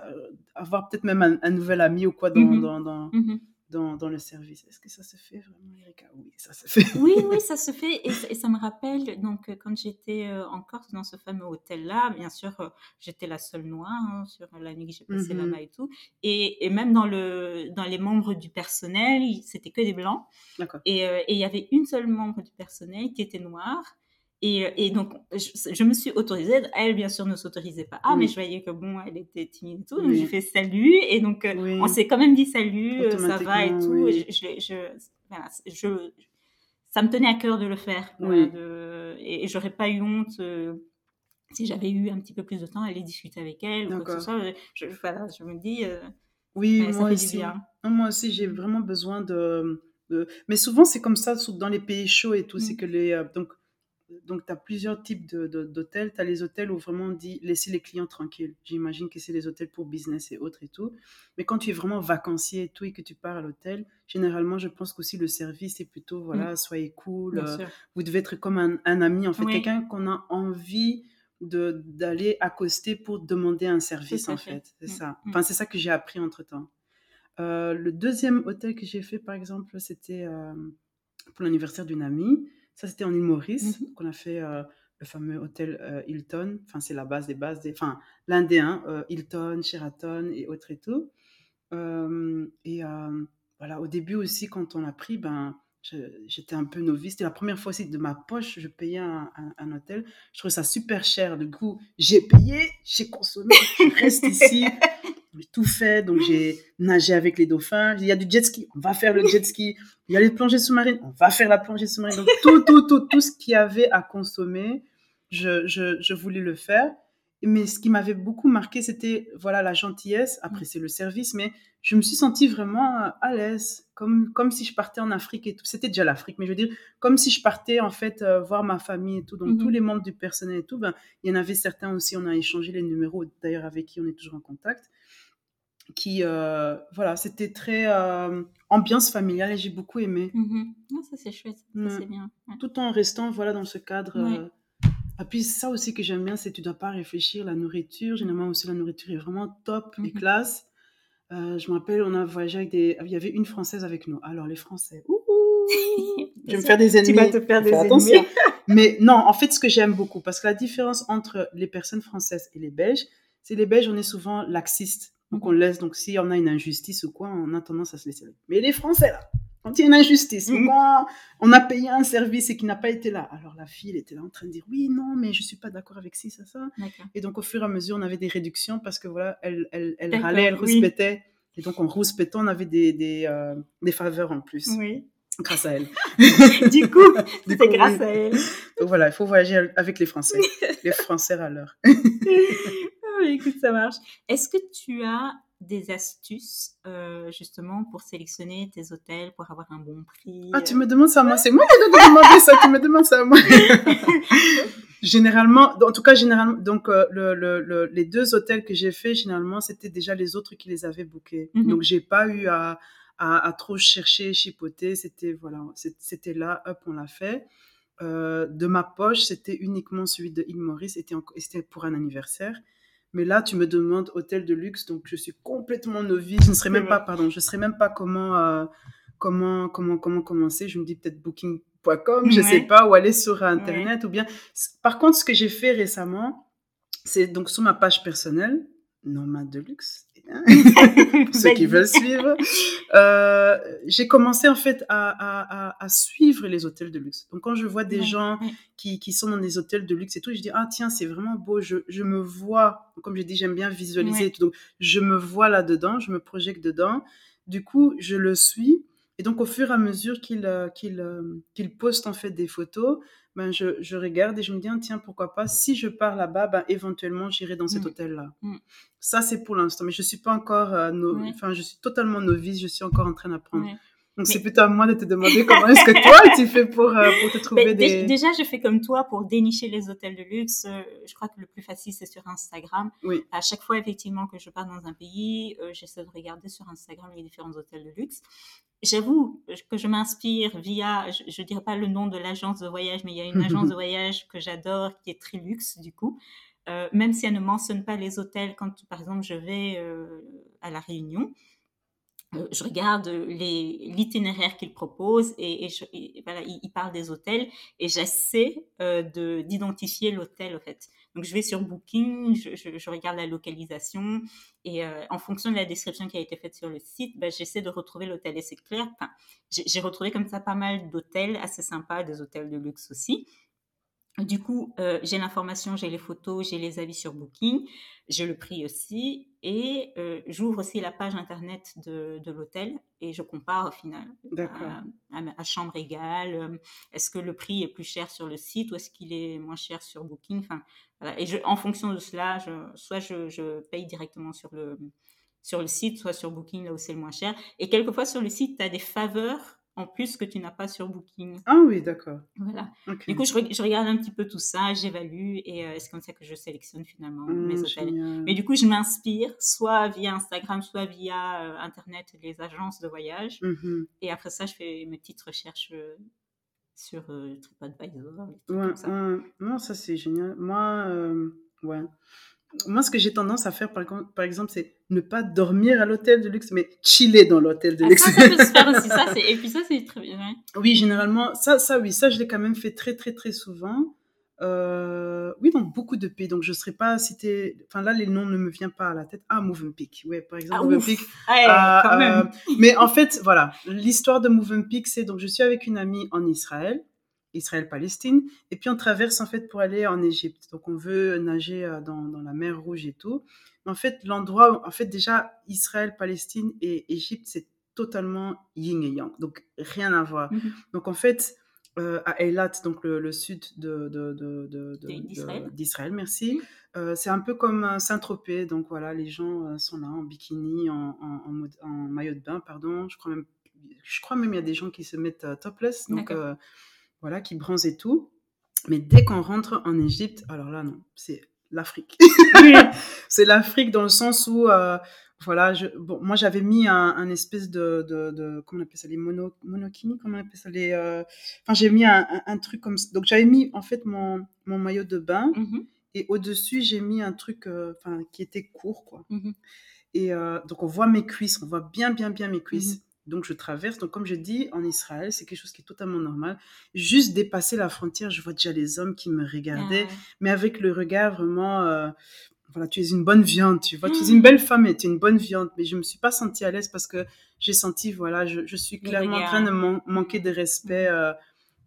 avoir peut-être même un, un nouvel ami ou quoi dans, Mhm. dans, dans, Mhm. dans, dans le service. Est-ce que ça se fait vraiment, Erika? Oui, ça se fait. Oui, oui, ça se fait. Et, ça- et ça me rappelle, donc, euh, quand j'étais en Corse, dans ce fameux hôtel-là, bien sûr, j'étais la seule noire hein, sur la nuit que j'ai passée là-bas et tout. Et, et même dans, le, dans les membres du personnel, c'était que des blancs. Euh, et il y avait une seule membre du personnel qui était noire. Et, et donc, je, je me suis autorisée. Elle, bien sûr, ne s'autorisait pas. Ah, Oui. mais je voyais que bon, elle était timide et tout. Donc, Oui. j'ai fait salut. Et donc, euh, Oui. on s'est quand même dit salut, euh, ça va et tout. Et je, je, voilà, je- ça me tenait à cœur de le faire. voilà, Oui. de- et et j'aurais pas eu honte. euh, si j'avais eu un petit peu plus de temps, à aller discuter avec elle ou quoi que ce soit. Je, voilà, je me dis, euh, Oui, ouais, ça moi aussi. bien. Non, Moi aussi, j'ai vraiment besoin de, de- Mais souvent, c'est comme ça dans les pays chauds et tout. C'est Mm. que les. euh, donc, donc tu as plusieurs types d'hôtels. Tu as les hôtels où vraiment on dit laisser les clients tranquilles. J'imagine que c'est les hôtels pour business et autres et tout. Mais quand tu es vraiment vacancier et tout et que tu pars à l'hôtel, généralement, je pense qu'aussi le service est plutôt voilà, soyez cool. Euh, vous devez être comme un, un ami, en fait, Oui. quelqu'un qu'on a envie d'aller accoster pour demander un service, en fait. fait. C'est Mm, ça. mm. Enfin, c'est ça que j'ai appris entre-temps. Euh, le deuxième hôtel que j'ai fait, par exemple, c'était euh, pour l'anniversaire d'une amie. Ça, c'était en île Maurice. Mhm. Donc, on a fait euh, le fameux hôtel euh, Hilton. Enfin, c'est la base des bases. Des... Enfin, l'un des euh, Hilton, Sheraton et autres et tout. Et voilà, au début aussi, quand on l'a pris, ben, j'étais un peu novice. C'était la première fois aussi de ma poche, je payais un, un- un hôtel. Je trouvais ça super cher. Du coup, j'ai payé, j'ai consommé, je reste ici. J'ai tout fait, donc j'ai nagé avec les dauphins. Il y a du jet ski, on va faire le jet ski. Il y a les plongées sous-marines, on va faire la plongée sous-marine. Donc tout, tout, tout, tout ce qu'il y avait à consommer, je, je, je voulais le faire. Mais ce qui m'avait beaucoup marqué, c'était voilà la gentillesse. Après, c'est le service, mais je me suis sentie vraiment à l'aise, comme, comme si je partais en Afrique et tout. C'était déjà l'Afrique, mais je veux dire, comme si je partais en fait euh, voir ma famille et tout. Donc, tous Mhm. les membres du personnel et tout, ben, il y en avait certains aussi, on a échangé les numéros, d'ailleurs, avec qui on est toujours en contact. Qui, euh, voilà, c'était très euh, ambiance familiale et j'ai beaucoup aimé. Non, ça c'est chouette, Ouais. c'est bien. Ouais. Tout en restant, voilà, dans ce cadre. Ouais. euh, Et puis, ça aussi que j'aime bien, c'est que tu dois pas réfléchir. La nourriture, généralement aussi, la nourriture est vraiment top et Mhm. classe. Je me rappelle, on a voyagé avec des. Il y avait une Française avec nous. Alors, les Français, ouh, je vais me faire des ennemis. Tu vas te faire des Fais ennemis. Mais non, en fait, ce que j'aime beaucoup, parce que la différence entre les personnes françaises et les Belges, c'est les Belges, on est souvent laxistes. Donc, on laisse. Donc, s'il y en a une injustice ou quoi, on a tendance à se laisser aller. Mais les Français, là, quand il y a une injustice, quand on a payé un service et qui n'a pas été là, alors la fille, elle était là en train de dire oui, non, mais je suis pas d'accord avec ci, ça, ça. Et donc, au fur et à mesure, on avait des réductions parce que voilà, elle, elle, elle râlait, elle oui. rouspétait. Et donc, en rouspétant, on avait des, des, euh, des faveurs en plus, Oui. grâce à elle. du coup, coup, grâce oui. à elle. Donc voilà, il faut voyager avec les Français. les Français râleurs. Écoute, ça marche. Est-ce que tu as des astuces euh, justement pour sélectionner tes hôtels, pour avoir un bon prix Ah, tu me demandes ça à moi? C'est moi qui dois demander ça, tu me demandes ça à moi. généralement, en tout cas, généralement, donc euh, le, le, le- les deux hôtels que j'ai fait, généralement, c'était déjà les autres qui les avaient bookés. Mhm. Donc, j'ai pas eu à, à, à trop chercher, chipoter. C'était voilà, c'était là, hop, on l'a fait. Euh, de ma poche, c'était uniquement celui de Île Maurice, c'était pour un anniversaire. Mais là, tu me demandes hôtel de luxe, donc je suis complètement novice. Je ne serais même pas, pardon, je ne serais même pas comment, euh, comment, comment, comment commencer. Je me dis peut-être booking.com, je ne sais pas, ou aller sur Internet, ou bien. Par contre, ce que j'ai fait récemment, c'est donc sur ma page personnelle, Nomade de luxe, hein, pour ceux qui veulent suivre, euh, j'ai commencé en fait à, à, à, à suivre les hôtels de luxe. Donc quand je vois des Ouais, gens qui, qui sont dans des hôtels de luxe et tout, je dis ah tiens c'est vraiment beau, je, je me vois, comme je dis j'aime bien visualiser, Ouais. et tout. donc je me vois là dedans, je me projette dedans. Du coup je le suis et donc au fur et à mesure qu'il euh, qu'il euh, qu'il poste en fait des photos, ben je, je regarde et je me dis ah, tiens pourquoi pas si je pars là-bas, ben éventuellement j'irai dans cet Mm. hôtel là. Mm. Ça c'est pour l'instant, mais je suis pas encore, euh, no- enfin je suis totalement novice, je suis encore en train d'apprendre. Donc Mais- c'est plutôt à moi de te demander comment est-ce que toi tu fais pour, euh, pour te trouver Ben, des... Déjà, je fais comme toi pour dénicher les hôtels de luxe. euh, je crois que le plus facile, c'est sur Instagram. Oui. À chaque fois, effectivement, que je pars dans un pays, euh, j'essaie de regarder sur Instagram les différents hôtels de luxe. J'avoue que je m'inspire via, je ne dirais pas le nom de l'agence de voyage, mais il y a une agence de voyage que j'adore qui est très luxe, du coup. Euh, même si elle ne mentionne pas les hôtels, quand par exemple je vais à La Réunion, je regarde les- l'itinéraire qu'ils proposent et, et je- et voilà, ils, ils parlent des hôtels et j'essaie euh, de- d'identifier l'hôtel en fait. Donc je vais sur Booking, je, je- je regarde la localisation et euh, en fonction de la description qui a été faite sur le site, ben, j'essaie de retrouver l'hôtel et c'est clair. J'ai retrouvé comme ça pas mal d'hôtels assez sympas, des hôtels de luxe aussi. Du coup, euh, j'ai l'information, j'ai les photos, j'ai les avis sur Booking, j'ai le prix aussi, et euh, j'ouvre aussi la page internet de, de l'hôtel et je compare au final à, à- à chambre égale. euh, Est-ce que le prix est plus cher sur le site ou est-ce qu'il est moins cher sur Booking Enfin, voilà. Et je, en fonction de cela, je, soit je, je paye directement sur le, sur le site, soit sur Booking, là où c'est le moins cher. Et quelquefois sur le site, tu as des faveurs en plus que tu n'as pas sur Booking. Ah oui, d'accord. Voilà. Ok. Du coup, je, re- je regarde un petit peu tout ça, j'évalue et euh, c'est comme ça que je sélectionne finalement mes Hum, hôtels. génial. Mais du coup, je m'inspire soit via Instagram, soit via euh, Internet, les agences de voyage. Mhm. Et après ça, je fais mes petites recherches euh, sur TripAdvisor. Ouais, ouais. Non, ça c'est génial. Moi, ouais. Moi, ce que j'ai tendance à faire, par, exemple, c'est ne pas dormir à l'hôtel de luxe, mais chiller dans l'hôtel de Ah, luxe. ça, ça peut se faire aussi. Ça, c'est- et puis ça, c'est très bien. ouais. Oui, généralement, ça, ça, oui, ça, je l'ai quand même fait très, très, très souvent. Euh, oui, dans beaucoup de pays. Donc, je ne serais pas cité. Enfin, là, les noms ne me viennent pas à la tête. Ah, Movenpick. Ouais, par exemple, Ah. Movenpick. Ouais, Ah, quand même. euh, mais en fait, voilà, l'histoire de Movenpick, c'est donc je suis avec une amie en Israël, Israël-Palestine, et puis on traverse en fait pour aller en Égypte. Donc on veut nager euh, dans, dans la mer Rouge et tout. En fait, l'endroit, en fait, déjà, Israël, Palestine et Égypte, c'est totalement yin et yang. Donc, rien à voir. Mhm. Donc, en fait, euh, à Eilat, donc le, le sud de, de- de- de- de- D'Israël. de- merci. Mhm. Euh, c'est un peu comme Saint-Tropez. Donc, voilà, les gens sont là en bikini, en, en- en maillot de bain, pardon. Je crois même, je crois même il y a des gens qui se mettent topless. Donc, euh, voilà, qui bronzent et tout. Mais dès qu'on rentre en Égypte, alors là, non, c'est l'Afrique. c'est l'Afrique dans le sens où, euh, voilà, je, bon, moi j'avais mis un, un espèce de, de, de- comment on appelle ça, les mono, monokini, comment on appelle ça, les, euh, enfin j'ai mis un, un, un truc comme ça. Donc j'avais mis en fait mon, mon maillot de bain Mhm, et au-dessus j'ai mis un truc, euh, qui était court quoi. mhm. Et donc on voit mes cuisses, on voit bien bien bien mes cuisses. Mhm. Donc je traverse. Donc comme je dis, en Israël, c'est quelque chose qui est totalement normal. Juste dépasser la frontière, je vois déjà les hommes qui me regardaient. Ah, mais avec le regard vraiment, euh, voilà, tu es une bonne viande, tu vois, tu es une belle femme et tu es une bonne viande, mais je me suis pas sentie à l'aise parce que j'ai senti, voilà, je, je suis clairement en train de man- manquer de respect euh,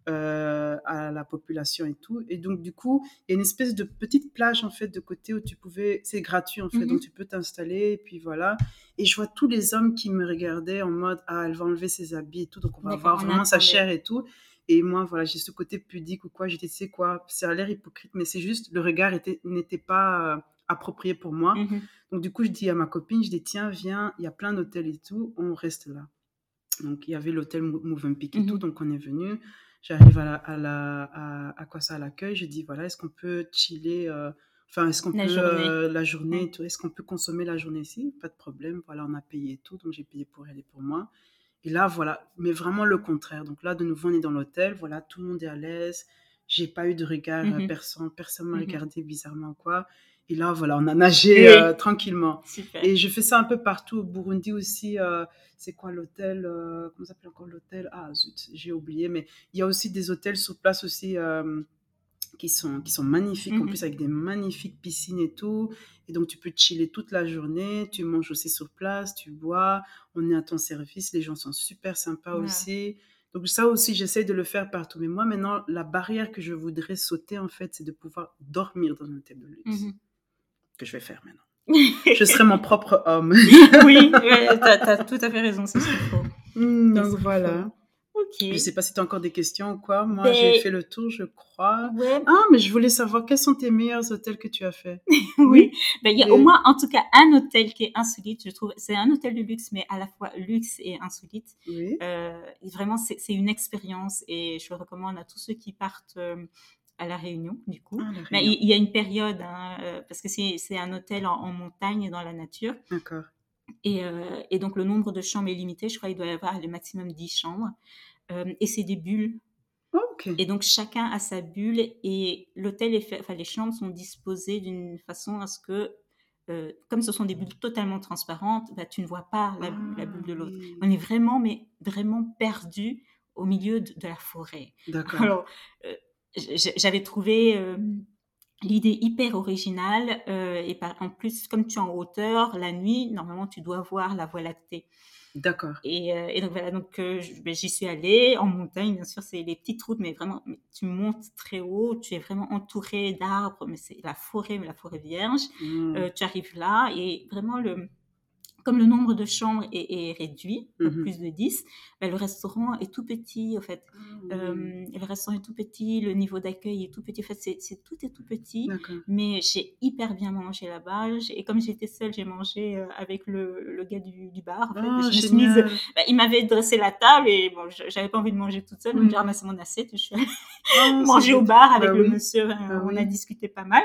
euh, à la population et tout, et donc du coup, il y a une espèce de petite plage en fait de côté où tu pouvais, c'est gratuit en fait, Mhm. donc tu peux t'installer, et puis voilà, et je vois tous les hommes qui me regardaient en mode, ah, elle va enlever ses habits et tout, donc on va voir vraiment sa chair et tout, et moi, voilà, j'ai ce côté pudique ou quoi. J'étais, tu sais quoi, ça a l'air hypocrite, mais c'est juste, le regard était, n'était pas euh, approprié pour moi. mhm. Donc, du coup, je dis à ma copine, je dis, tiens, viens, il y a plein d'hôtels et tout, on reste là. Donc, il y avait l'hôtel Mo- Movenpick et Mhm. tout, donc on est venu. J'arrive à, la, à, la, à, à quoi ça, à l'accueil, je dis, voilà, est-ce qu'on peut chiller, euh, enfin, est-ce qu'on peut, journée. euh, la journée, tout, est-ce qu'on peut consommer la journée ici Pas de problème, voilà, on a payé tout, donc j'ai payé pour elle et pour moi. Et là, voilà, mais vraiment le contraire. Donc là, de nouveau, on est dans l'hôtel, voilà, tout le monde est à l'aise. J'ai pas eu de regard, Mhm. personne, personne m'a Mhm. regardé bizarrement, quoi. Et là, voilà, on a nagé Oui. euh, tranquillement. Super. Et je fais ça un peu partout. Au Burundi aussi, euh, c'est quoi l'hôtel euh, Comment s'appelle encore l'hôtel? Ah, zut, j'ai oublié. Mais il y a aussi des hôtels sur place aussi qui, sont, qui sont magnifiques, en Mhm. plus avec des magnifiques piscines et tout. Et donc, tu peux chiller toute la journée. Tu manges aussi sur place, tu bois. On est à ton service. Les gens sont super sympas Ouais. aussi. Donc, ça aussi, j'essaie de le faire partout. Mais moi, maintenant, la barrière que je voudrais sauter, en fait, c'est de pouvoir dormir dans un hôtel de luxe. Mhm. Que je vais faire maintenant. Je serai mon propre homme. oui, ouais, t'as, t'as tout à fait raison, c'est ce qu'il faut. Hmm, donc voilà. faut. Ok. Je sais pas si tu as encore des questions ou quoi. Moi, Ben- j'ai fait le tour, je crois. Ouais, Ah, mais je voulais savoir quels sont tes meilleurs hôtels que tu as fait? oui. Ben, il y a Et- au moins, en tout cas, un hôtel qui est insolite, je trouve. C'est un hôtel de luxe, mais à la fois luxe et insolite. Oui. Euh, vraiment, c'est, c'est une expérience et je le recommande à tous ceux qui partent euh, à La Réunion, du coup. Ah, Mais il il y a une période, hein, euh, parce que c'est, un hôtel en, en montagne, dans la nature. D'accord. Et, euh, et donc, le nombre de chambres est limité. Je crois qu'il doit y avoir le maximum 10 chambres. Euh, et c'est des bulles. Oh. Et donc, chacun a sa bulle. Et l'hôtel est fait, enfin, les chambres sont disposées d'une façon à ce que, euh, comme ce sont des bulles totalement transparentes, bah, tu ne vois pas la, la bulle de l'autre. Ah. On est vraiment, mais vraiment perdu au milieu de, de la forêt. D'accord. Alors, euh, j'avais trouvé euh, l'idée hyper originale. euh, et par, en plus, comme tu es en hauteur, la nuit, normalement, tu dois voir la Voie lactée. D'accord. Et, euh, et donc voilà, donc ben, j'y suis allée en montagne, bien sûr, c'est les petites routes, mais vraiment, mais tu montes très haut, tu es vraiment entouré d'arbres, mais c'est la forêt, mais la forêt vierge. Euh, tu arrives là et vraiment le comme le nombre de chambres est, est réduit, Mhm. plus de 10, ben, le restaurant est tout petit, en fait. Ah, Euh, le restaurant est tout petit, le niveau d'accueil est tout petit. En fait, c'est, tout est tout petit. Mais j'ai hyper bien mangé là-bas. Et comme j'étais seule, j'ai mangé euh, avec le, le gars du, du bar. En fait. Ah, je me mise- bah, il m'avait dressé la table et bon, je- j'avais pas envie de manger toute seule. Donc Mm. j'ai ramassé mon assiette. Je suis allée Ah, manger c'est au bar avec Bah le oui. monsieur. Bah on oui. a discuté pas mal.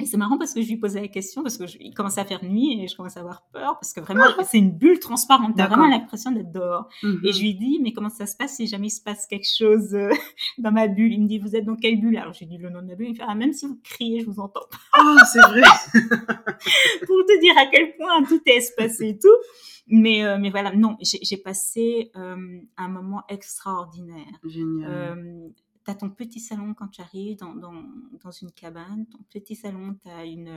Et c'est marrant parce que je lui posais la question parce que je, il commençait à faire nuit et je commençais à avoir peur parce que vraiment c'est une bulle transparente. T'as vraiment l'impression d'être dehors. Mhm. Et je lui dis, mais comment ça se passe si jamais il se passe quelque chose euh, dans ma bulle? Il me dit, vous êtes dans quelle bulle? Alors j'ai dit le nom de ma bulle. Il me fait, ah, même si vous criez, je vous entends pas. Ah, c'est vrai. Pour te dire à quel point tout est espacé et tout. Mais, euh, mais voilà, non, j'ai j'ai passé euh, un moment extraordinaire. Génial. Tu as ton petit salon quand tu arrives dans, dans, dans une cabane. Ton petit salon, tu as une,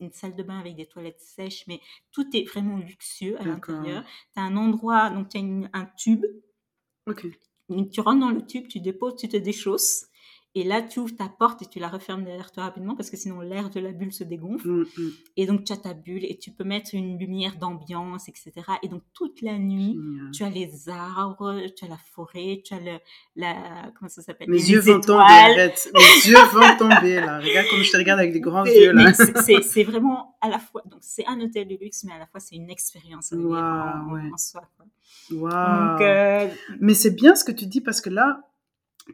une salle de bain avec des toilettes sèches, mais tout est vraiment luxueux à l'intérieur. Tu as un endroit, donc tu as une- un tube Ok. donc, tu rentres dans le tube, tu déposes, tu te déchausses. Et là, tu ouvres ta porte et tu la refermes derrière toi rapidement parce que sinon l'air de la bulle se dégonfle. Mm, mm. Et donc, tu as ta bulle et tu peux mettre une lumière d'ambiance, etc. Et donc, toute la nuit, Génial. tu as les arbres, tu as la forêt, tu as le, la, comment ça s'appelle? Mes Les yeux vont tomber, étoiles. arrête. Mes yeux vont tomber, là. Regarde comme je te regarde avec des grands Et- yeux, là. c'est- vraiment à la fois, donc c'est un hôtel de luxe, mais à la fois c'est une expérience vivre en, ouais. en soi. quoi. Donc, euh, Mais c'est bien ce que tu dis parce que là,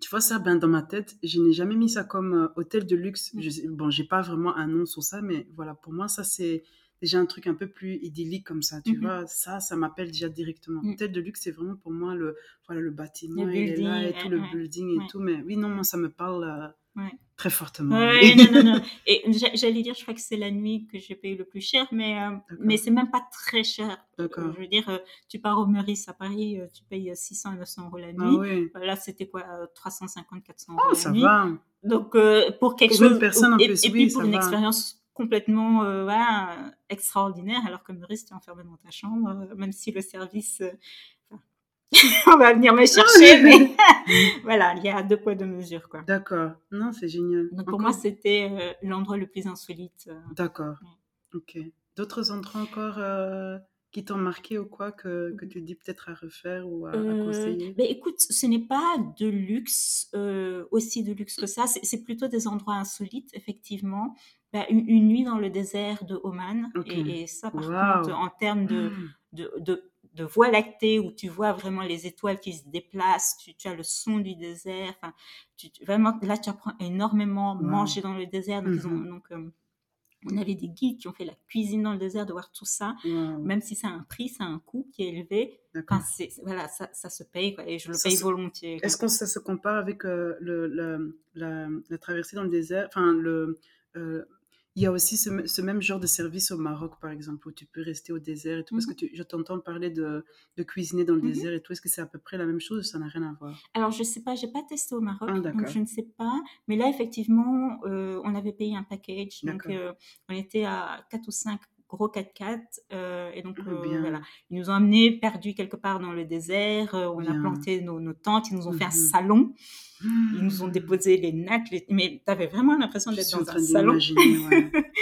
tu vois ça, ben, dans ma tête, je n'ai jamais mis ça comme euh, hôtel de luxe. Mm. Je sais- bon, j'ai pas vraiment un nom sur ça, mais voilà, pour moi, ça, c'est déjà un truc un peu plus idyllique comme ça, tu Mhm. vois. Ça, ça m'appelle déjà directement. Mm. Hôtel de luxe, c'est vraiment pour moi le, voilà, le bâtiment, Le il est là et building, tout, le building et ouais. tout. Mais oui, non, moi, ça me parle euh, Ouais. très fortement. Ouais, non, non, non. Et j'a- j'allais dire, je crois que c'est la nuit que j'ai payé le plus cher, mais, euh, mais c'est même pas très cher. D'accord. Euh, Je veux dire, euh, tu pars au Meurice à Paris, euh, tu payes 600 à 900 euros la Ah nuit. oui. Là, c'était quoi euh, 350, 400 euros Oh, la ça nuit. va. Donc, euh, pour quelque Pour une chose. personne, en et, plus, et oui, puis pour une va. expérience complètement euh, voilà, extraordinaire, alors que Meurice, tu es enfermé dans ta chambre, même si le service. on va venir me chercher, mais voilà, il y a deux poids, deux mesures. Quoi. D'accord. Non, c'est génial. Donc pour Encore- moi, c'était euh, l'endroit le plus insolite. euh. D'accord. Ok. D'autres endroits encore euh, qui t'ont marqué ou quoi que, que tu dis peut-être à refaire ou à, à conseiller? ben écoute, ce n'est pas de luxe, aussi de luxe que ça. C'est plutôt des endroits insolites, effectivement. Ben, une, une nuit dans le désert de Oman. Et, et ça, par contre, en termes de, de, de, de voie lactée, où tu vois vraiment les étoiles qui se déplacent, tu, tu as le son du désert. Enfin, tu, tu- vraiment, là, tu apprends énormément. Wow. Manger dans le désert. Donc, ils ont, Mhm. donc euh, on avait des guides qui ont fait la cuisine dans le désert, de voir tout ça. Même si ça a un prix, ça a un coût qui est élevé. Enfin, c'est- voilà, ça, ça se paye, quoi, et je le Ça paye se- volontiers. Est-ce que ça se compare avec euh, le, la traversée dans le désert Enfin, le, euh, il y a aussi ce, même genre de service au Maroc, par exemple, où tu peux rester au désert et tout. Parce que tu- je t'entends parler de, de cuisiner dans le Mhm. désert et tout. Est-ce que c'est à peu près la même chose ou ça n'a rien à voir? Alors, je sais pas, j'ai pas testé au Maroc, Ah, donc je ne sais pas. Mais là, effectivement, euh, on avait payé un package, donc euh, on était à 4 ou 5 gros 4x4, euh, et donc Ah, euh, voilà, ils nous ont amenés perdus quelque part dans le désert, euh, on a Bien. planté nos, nos tentes, ils nous ont fait un Mhm. salon, ils nous ont Hmm. déposé les nattes, les- mais tu avais vraiment l'impression d'être dans un salon. ouais.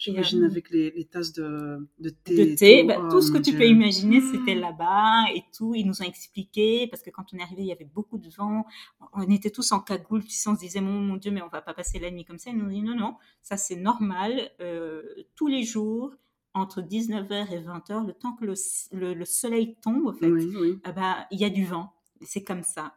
J'imagine avec les, les tasses de, de thé. de thé, tout. bah, Oh, tout ce que mon tu Dieu. peux imaginer, c'était là-bas et tout. Ils nous ont expliqué parce que quand on est arrivé, il y avait beaucoup de vent. On était tous en cagoule, tu sais, on se disait mon, mon Dieu, mais on va pas passer la nuit comme ça. Ils nous ont dit non, non, ça c'est normal. Euh, tous les jours, entre 19h et 20h, le temps que le, le- le soleil tombe, en fait, Oui, oui. ah bah, il y a du vent. C'est comme ça.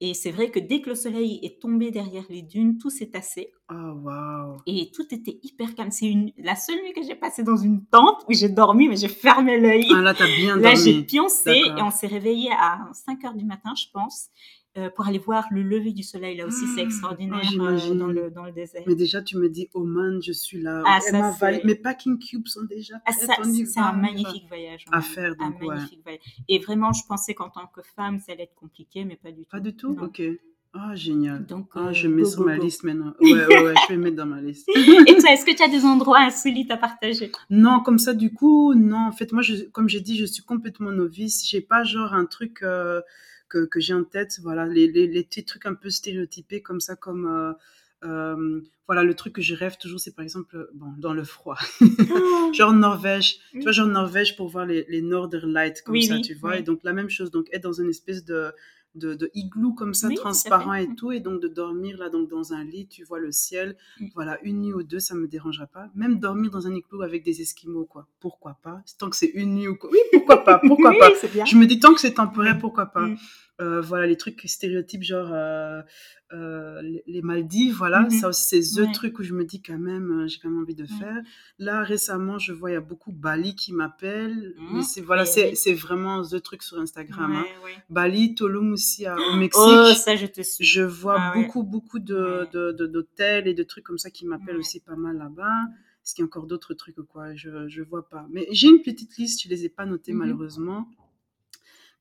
Et c'est vrai que dès que le soleil est tombé derrière les dunes, tout s'est tassé. Oh, waouh. Et tout était hyper calme. C'est une... la seule nuit que j'ai passée dans une tente où j'ai dormi, mais j'ai fermé l'œil. Ah, là, t'as bien Là, j'ai dormi. pioncé et on s'est réveillé à 5 heures du matin, je pense, euh, pour aller voir le lever du soleil. Là aussi, c'est Ah, extraordinaire ah, euh, dans, le, dans le désert. Mais déjà, tu me dis, Oman, je suis là. Ah, ça, c'est- Mes packing cubes sont déjà Ah, c'est un magnifique voyage. À faire, Un donc, ouais. magnifique voyage. Et vraiment, je pensais qu'en tant que femme, ça allait être compliqué, mais pas du tout. Pas du tout? Non. Ok. Ah, génial. Donc, Ah, euh, je mets go, sur go, ma go. liste maintenant. Ouais, ouais, ouais, je vais mettre dans ma liste. Et toi, est-ce que tu as des endroits insolites à partager? Non, comme ça, du coup, non. En fait, moi, je, comme j'ai dit, je suis complètement novice. J'ai pas genre un truc euh, que, que j'ai en tête. Voilà, les, les, les petits trucs un peu stéréotypés comme ça, comme. euh, euh, voilà, le truc que je rêve toujours, c'est par exemple, bon, dans le froid. genre Norvège. Tu vois, genre Norvège pour voir les, les Northern Lights comme Oui, ça, oui, tu vois. oui. Et donc, la même chose. Donc, être dans une espèce de. De, de igloo comme ça, Oui, transparent et tout, et donc de dormir là, donc dans un lit, tu vois le ciel, Mm. voilà, une nuit ou deux, ça me dérangera pas. Même dormir dans un igloo avec des esquimaux, quoi. Pourquoi pas? Tant que c'est une nuit ou quoi. Oui, pourquoi pas Pourquoi oui, pas? bien. Je me dis tant que c'est temporaire, pourquoi pas? Mm. Euh, Voilà, les trucs stéréotypes, genre euh, euh, les- Maldives, voilà. Mhm. Ça aussi, c'est the Ouais. truc où je me dis quand même, j'ai quand même envie de faire. Là, récemment, je vois, il y a beaucoup Bali qui m'appellent. Mhm. Mais c'est voilà, Oui, c'est vraiment the truc sur Instagram. hein. Ouais. Bali, Tulum aussi à- au Mexique. Oh, ça, je te suis. Je vois Ah beaucoup, beaucoup de, d'hôtels et de trucs comme ça qui m'appellent aussi pas mal là-bas. Est-ce qu'il y a encore d'autres trucs ou quoi? Je je vois pas. Mais j'ai une petite liste, je les ai pas notées Mhm. malheureusement.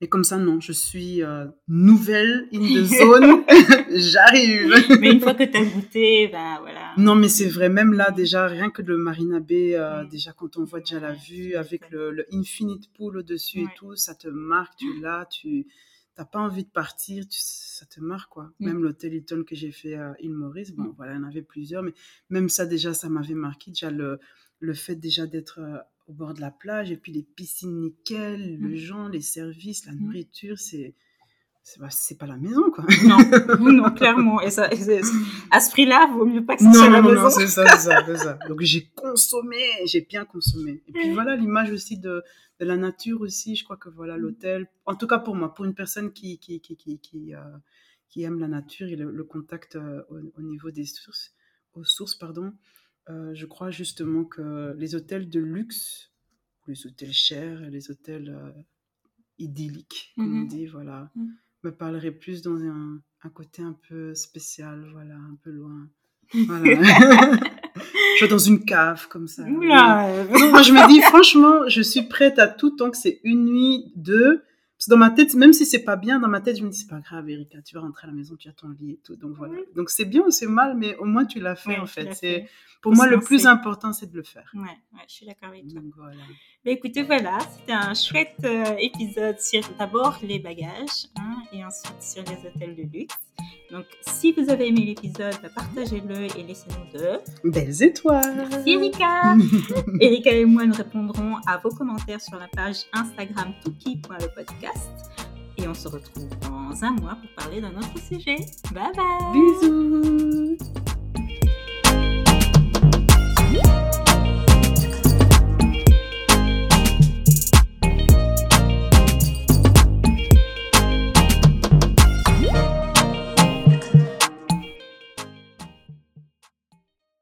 Mais comme ça, non, je suis euh, nouvelle in the zone. J'arrive. Mais une fois que tu as goûté, ben voilà. Non, mais c'est vrai, même là, déjà, rien que le Marina Bay, euh, Mm. déjà, quand on voit déjà la vue avec le, le Infinite Pool au-dessus et tout, ça te marque, tu l'as, tu, t'as pas envie de partir, tu- ça te marque quoi. Mm. Même l'hôtel Hilton que j'ai fait à île Maurice, bon Mm. voilà, il y en avait plusieurs, mais même ça déjà, ça m'avait marqué. Déjà le, le fait déjà d'être euh, au bord de la plage et puis les piscines nickel, le Mm. gens, les services, la Mm. nourriture, c'est c'est pas, la maison quoi. Non, non, clairement. Et ça, et à ce prix-là, vaut mieux pas que ça Non, soit la non, maison. non, c'est ça, c'est ça, c'est ça. Donc j'ai consommé, j'ai bien consommé. Et puis voilà l'image aussi de, de la nature aussi. Je crois que voilà l'hôtel, en tout cas pour moi, pour une personne qui, qui, qui, qui, qui, euh, qui aime la nature et le, le contact euh, au, au niveau des sources, aux sources, pardon, euh, je crois justement que les hôtels de luxe, les hôtels chers, les hôtels euh, idylliques, comme on Mhm. dit, voilà, Mhm. me parleraient plus dans un, un côté un peu spécial, voilà, un peu loin. Voilà. je suis dans une cave comme ça. Moi, je me dis, franchement, je suis prête à tout tant que c'est une nuit, deux. Parce que dans ma tête, même si c'est pas bien, dans ma tête, je me dis, c'est pas grave, Erika, tu vas rentrer à la maison, tu as ton lit et tout. Donc voilà. Donc c'est bien ou c'est mal, mais au moins tu l'as fait en fait. C'est. Pour moi, le plus important, c'est de le faire. Ouais, ouais, je suis d'accord avec toi. Donc voilà. Bah, écoutez, voilà, c'était un chouette euh, épisode sur d'abord les bagages hein, et ensuite sur les hôtels de luxe. Donc, si vous avez aimé l'épisode, bah, partagez-le et laissez-nous de. Belles étoiles. Merci Erika Erika et moi nous répondrons à vos commentaires sur la page Instagram touki.lepodcast. Et on se retrouve dans un mois pour parler d'un autre sujet. Bye bye Bisous.